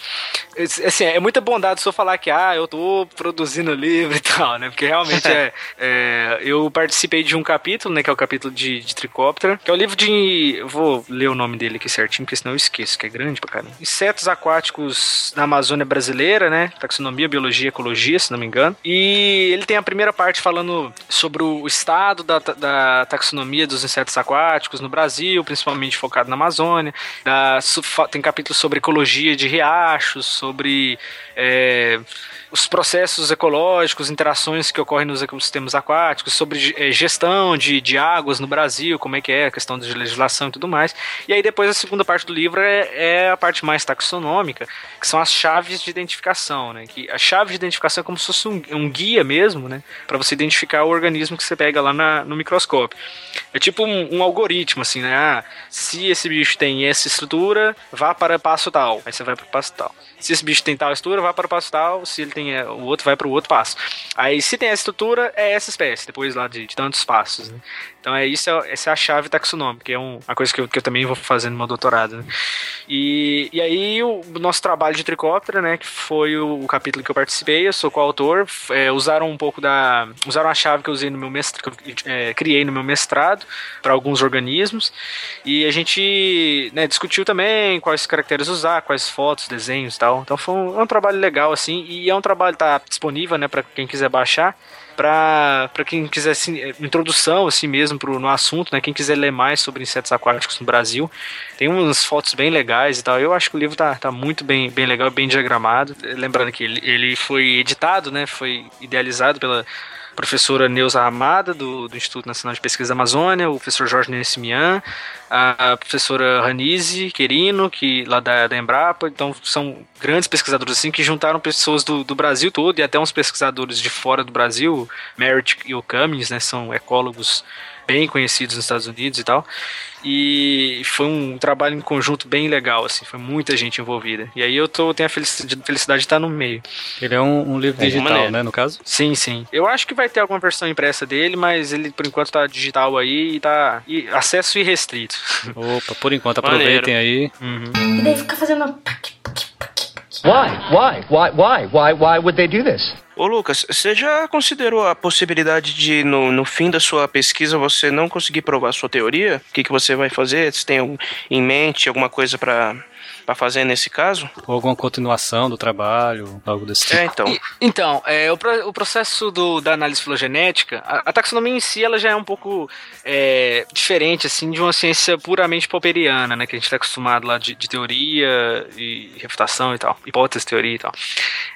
Assim, é muita bondade só falar que, ah, eu tô produzindo livro e tal, né? Porque realmente é, (laughs) é, Eu participei de um capítulo, né? Que é o capítulo de, de Tricóptera, que é o livro de. Eu vou ler o nome dele aqui certinho, porque senão eu esqueço, que é grande pra caramba. Insetos aquáticos na Amazônia brasileira, né? Taxonomia, biologia, ecologia, se não me engano. E ele tem a primeira parte falando sobre o estado da, da taxonomia dos insetos aquáticos no Brasil, principalmente focado na Amazônia. Da- tem capítulos sobre ecologia de riachos, sobre é, os processos ecológicos, interações que ocorrem nos ecossistemas aquáticos, sobre eh, gestão de, de águas no Brasil, como é que é a questão de legislação e tudo mais. E aí depois a segunda parte do livro é, é a parte mais taxonômica, que são as chaves de identificação, né? Que a chave de identificação é como se fosse um, um guia mesmo, né? Para você identificar o organismo que você pega lá na, no microscópio. É tipo um, um algoritmo, assim, né? Ah, se esse bicho tem essa estrutura, vá para passo tal. Aí você vai para passo tal. Se esse bicho tem tal estrutura, vai para o passo tal. Se ele tem é, o outro, vai para o outro passo. Aí, se tem essa estrutura, é essa espécie, depois lá de, de tantos passos. Né? Então, é isso, é, essa é a chave taxonômica, é um, uma coisa que eu, que eu também vou fazer no meu doutorado. Né? E, e aí, o, nosso trabalho de tricóptera, né, que foi o, capítulo que eu participei, eu sou coautor, é, usaram um pouco da. Usaram a chave que eu usei no meu mestrado, que eu é, criei no meu mestrado para alguns organismos. E a gente né, discutiu também quais caracteres usar, quais fotos, desenhos e tal. Então foi um, é um trabalho legal, assim, e é um trabalho tá disponível, né, para quem quiser baixar para quem quiser assim, introdução assim mesmo pro, no assunto, né? Quem quiser ler mais sobre insetos aquáticos no Brasil, tem umas fotos bem legais e tal. Eu acho que o livro tá, tá muito bem, bem legal, bem diagramado. Lembrando que ele, ele foi editado, né? Foi idealizado pela professora Neuza Ramada, do, do Instituto Nacional de Pesquisa da Amazônia, o professor Jorge Nessimian, a professora Ranise Querino, que lá da, da Embrapa, então são grandes pesquisadores assim que juntaram pessoas do, do Brasil todo e até uns pesquisadores de fora do Brasil, Merritt e o Cummings, né, são ecólogos bem conhecidos nos Estados Unidos e tal. E foi um trabalho em conjunto bem legal, assim, foi muita gente envolvida. E aí eu tô, tenho a felicidade, felicidade de estar no meio. Ele é um, um livro É, digital, né, no caso? Sim, sim. Eu acho que vai ter alguma versão impressa dele, mas ele por enquanto tá digital aí e tá. E acesso irrestrito. Opa, por enquanto, Maneiro. aproveitem aí. E daí fica fazendo. Why? Why? Why? Why? Why? Why would they do this? Ô Lucas, você já considerou a possibilidade de, no, no fim da sua pesquisa, você não conseguir provar a sua teoria? O que, que você vai fazer? Você tem em mente alguma coisa pra pra fazer nesse caso? Ou alguma continuação do trabalho, algo desse tipo. É, então. Então, é, o, o processo do- da análise filogenética, a, a taxonomia em si ela já é um pouco é, diferente assim de uma ciência puramente popperiana, né, que a gente está acostumado lá de, de teoria e refutação e tal, hipótese, teoria e tal.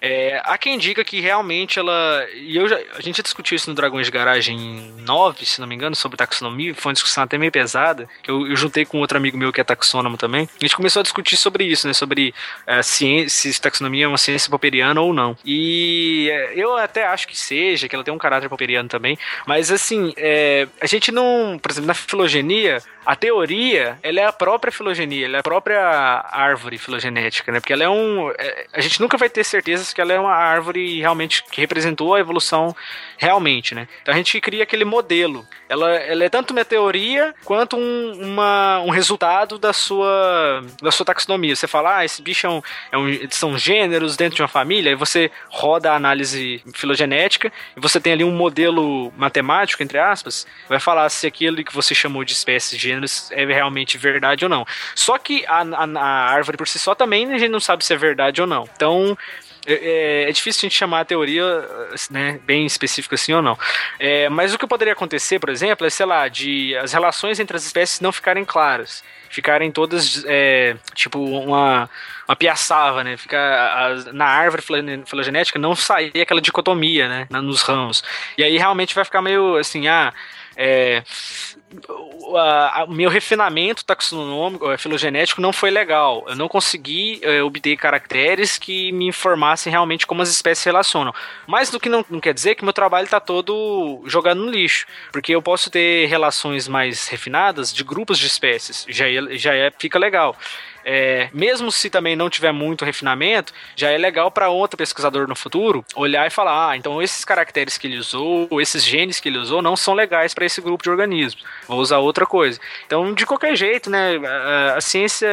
É, há quem diga que realmente ela. E eu já, a gente já discutiu isso no Dragões de Garagem 9, se não me engano, sobre taxonomia. Foi uma discussão até meio pesada. Que eu, eu juntei com outro amigo meu que é taxônomo também. A gente começou a discutir sobre isso, né? Sobre é, ciência, se taxonomia é uma ciência popperiana ou não. E é, eu até acho que seja, que ela tem um caráter popperiano também. Mas assim, é, a gente não. Por exemplo, na filogenia. A teoria, ela é a própria filogenia, ela é a própria árvore filogenética, né? Porque ela é um. é, a gente nunca vai ter certeza que ela é uma árvore realmente que representou a evolução realmente, né? Então a gente cria aquele modelo. Ela, ela é tanto uma teoria quanto um, uma, um resultado da sua, da sua taxonomia. Você fala, ah, esse bicho é um, é um, são gêneros dentro de uma família, aí você roda a análise filogenética e você tem ali um modelo matemático, entre aspas, vai falar se aquilo que você chamou de espécies, gêneros, é realmente verdade ou não. Só que a, a, a árvore por si só também a gente não sabe se é verdade ou não. Então, é, é- é difícil a gente chamar a teoria né, bem específica assim ou não. É, mas o que poderia acontecer, por exemplo, é, sei lá, de as relações entre as espécies não ficarem claras. Ficarem todas, é, tipo, uma, uma piaçava, né? Ficar na árvore filo- filogenética não sair aquela dicotomia, né? Nos ramos. E aí realmente vai ficar meio assim, ah. É, o meu refinamento taxonômico, eh, filogenético não foi legal. Eu não consegui eh, obter caracteres que me informassem realmente como as espécies se relacionam. Mas do que não, não quer dizer que meu trabalho está todo jogado no lixo. Porque eu posso ter relações mais refinadas de grupos de espécies. Já, é- já é, fica legal. É, mesmo se também não tiver muito refinamento, já é legal para outro pesquisador no futuro olhar e falar: ah, então esses caracteres que ele usou, ou esses genes que ele usou, não são legais para esse grupo de organismos. Vou usar outra coisa. Então, de qualquer jeito, né, a, a ciência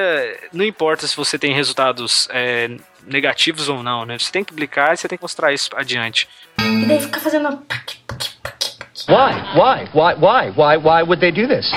não importa se você tem resultados é, negativos ou não, né? Você tem que publicar e você tem que mostrar isso adiante. E daí fica fazendo. Why? Why? Why? Why? Why? Why would they do this?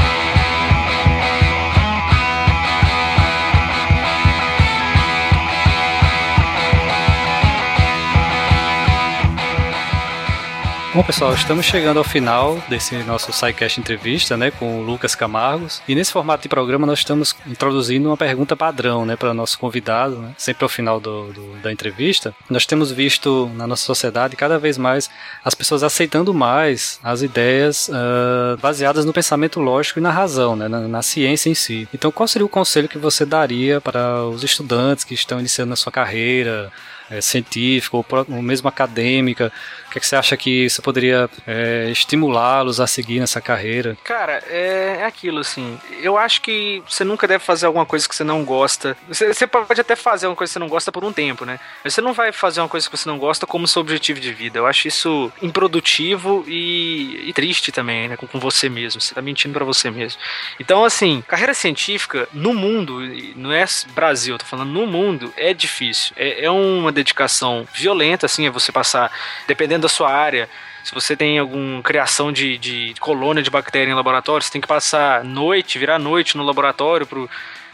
Bom, pessoal, estamos chegando ao final desse nosso SciCast entrevista, né, com o Lucas Camargos. E nesse formato de programa nós estamos introduzindo uma pergunta padrão, né, para nosso convidado, né, sempre ao final do, do, da entrevista. Nós temos visto na nossa sociedade cada vez mais as pessoas aceitando mais as ideias uh, baseadas no pensamento lógico e na razão, né, na, na ciência em si. Então, qual seria o conselho que você daria para os estudantes que estão iniciando a sua carreira? é, científica ou, ou mesmo acadêmica? O que, que você acha que isso poderia é, estimulá-los a seguir nessa carreira? Cara, é, é aquilo, assim. Eu acho que você nunca deve fazer alguma coisa que você não gosta. Você, você pode até fazer uma coisa que você não gosta por um tempo, né? Mas você não vai fazer uma coisa que você não gosta como seu objetivo de vida. Eu acho isso improdutivo e, e triste também, né? Com, com você mesmo. Você tá mentindo pra você mesmo. Então, assim, carreira científica no mundo, não é Brasil, eu tô falando no mundo, é difícil. É, é uma dedicação violenta, assim, é você passar, dependendo da sua área, se você tem alguma criação de, de colônia de bactéria em laboratório, você tem que passar noite, virar noite no laboratório pro,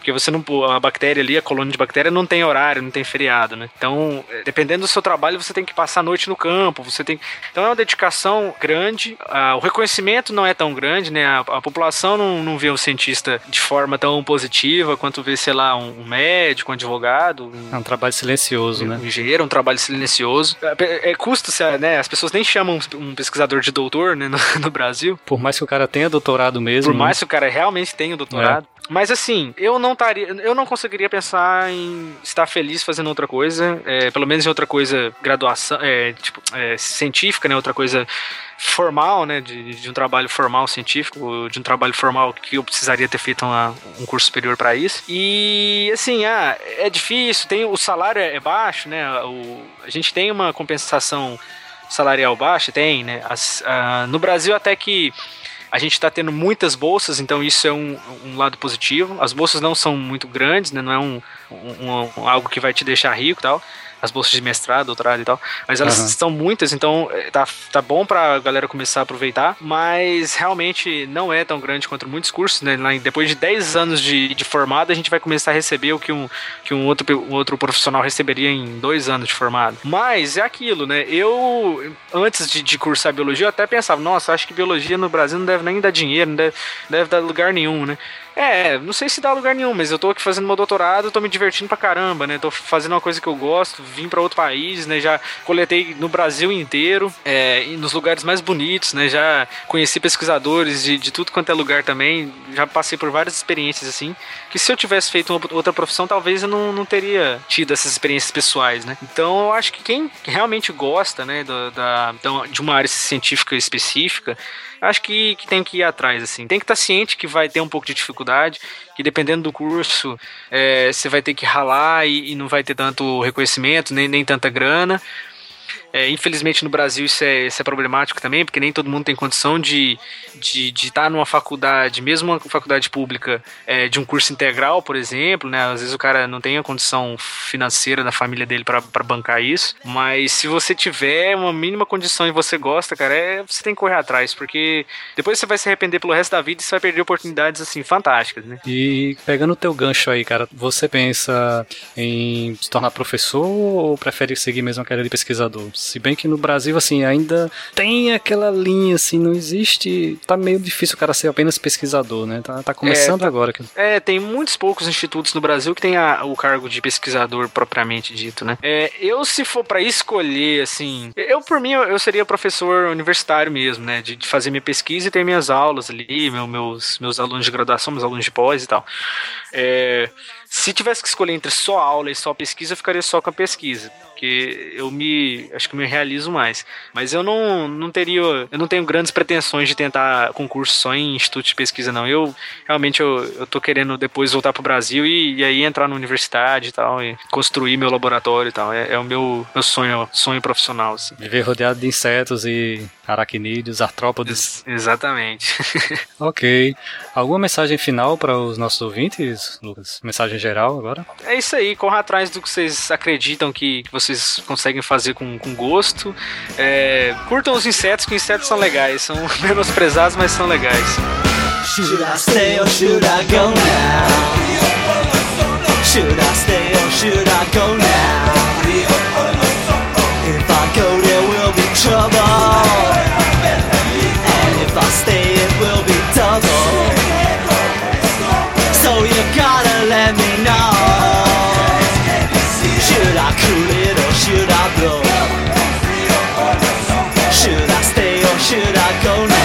porque você não. A bactéria ali, a colônia de bactéria, não tem horário, não tem feriado, né? Então, eh, dependendo do seu trabalho, você tem que passar a noite no campo, você tem. Então é uma dedicação grande. ah, o reconhecimento não é tão grande, né? A, a população não, não vê o cientista de forma tão positiva quanto vê, sei lá, um, um médico, um advogado, um, É um trabalho silencioso, né? um engenheiro, um trabalho silencioso. É, é custo, né? As pessoas nem chamam um pesquisador de doutor, né? No, (laughs) no Brasil. Por mais que o cara tenha doutorado mesmo. Por mais que o cara realmente tenha doutorado. Mas assim, eu não estaria, eu não conseguiria pensar em estar feliz fazendo outra coisa, é, pelo menos em outra coisa graduação, é, tipo, é, científica, né, outra coisa formal, né, de, de um trabalho formal científico, de um trabalho formal que eu precisaria ter feito uma- um curso superior para isso. E assim, ah, é difícil, tem o salário é baixo, né, o, a gente tem uma compensação salarial baixa, tem, né, as- ah, no Brasil até que a gente está tendo muitas bolsas, então isso é um, um lado positivo. As bolsas não são muito grandes, né? não é um, um- um- algo que vai te deixar rico e tal. As bolsas de mestrado, doutorado e tal. Mas elas Aham. são muitas, então é, tá, tá bom pra galera começar a aproveitar. Mas realmente não é tão grande quanto muitos cursos, né? Depois de 10 anos de, de formado, a gente vai começar a receber o que um, que um, outro, um outro profissional receberia em dois anos de formado. Mas é aquilo, né? Eu, antes de, de cursar biologia, eu até pensava, nossa, acho que biologia no Brasil não deve nem dar dinheiro, não deve, deve dar lugar nenhum, né? É, não sei se dá lugar nenhum, mas eu tô aqui fazendo meu doutorado, tô me divertindo pra caramba, né? Tô fazendo uma coisa que eu gosto, vim pra outro país, né? Já coletei no Brasil inteiro, é, nos lugares mais bonitos, né? Já conheci pesquisadores de, de tudo quanto é lugar também, já passei por várias experiências assim, que se eu tivesse feito uma outra profissão, talvez eu não, não teria tido essas experiências pessoais, né? Então eu acho que quem realmente gosta, né, da, da- de uma área científica específica, acho que, que tem que ir atrás, assim. Tem que estar ciente que vai ter um pouco de dificuldade, que dependendo do curso, é, você vai ter que ralar e, e não vai ter tanto reconhecimento, nem, nem tanta grana. É, infelizmente no Brasil isso é, isso é problemático também, porque nem todo mundo tem condição de de, estar numa faculdade, mesmo uma faculdade pública, é, de um curso integral, por exemplo, né? Às vezes o cara não tem a condição financeira da família dele para bancar isso, mas se você tiver uma mínima condição e você gosta, cara, é, você tem que correr atrás, porque depois você vai se arrepender pelo resto da vida e você vai perder oportunidades, assim, fantásticas, né? E pegando o teu gancho aí, cara, você pensa em se tornar professor ou prefere seguir mesmo a carreira de pesquisador? Se bem que no Brasil, assim, ainda tem aquela linha, assim, não existe. Tá meio difícil o cara ser apenas pesquisador, né? Tá, tá começando tá- agora. É, tem muitos poucos institutos no Brasil que tem a- o cargo de pesquisador propriamente dito, né? É, eu, se for pra escolher, assim, eu por mim eu, eu seria professor universitário mesmo, né? De, de fazer minha pesquisa e ter minhas aulas ali, meu- meus, meus alunos de graduação, meus alunos de pós e tal. É, se tivesse que escolher entre só aula e só pesquisa, eu ficaria só com a pesquisa. Porque eu me. Acho que me realizo mais. Mas eu não, não teria. Eu não tenho grandes pretensões de tentar concurso só em instituto de pesquisa, não. Eu realmente eu, eu tô querendo depois voltar pro Brasil e, e aí entrar na universidade e tal, e construir meu laboratório e tal. É, é o meu, meu sonho, sonho profissional, assim. Viver rodeado de insetos e aracnídeos, artrópodes. Exatamente. (laughs) ok. Alguma mensagem final para os nossos ouvintes, Lucas? Mensagem geral agora? É isso aí, corra atrás do que vocês acreditam que, que vocês vocês conseguem fazer com, com gosto. É, curtam os insetos, que os insetos são legais, são (laughs) menosprezados, mas são legais. Should I stay or should I go now? Should I stay or should I go now? If I go, there will be trouble. And if I stay, it will be should I blow? Should I stay or should I go now?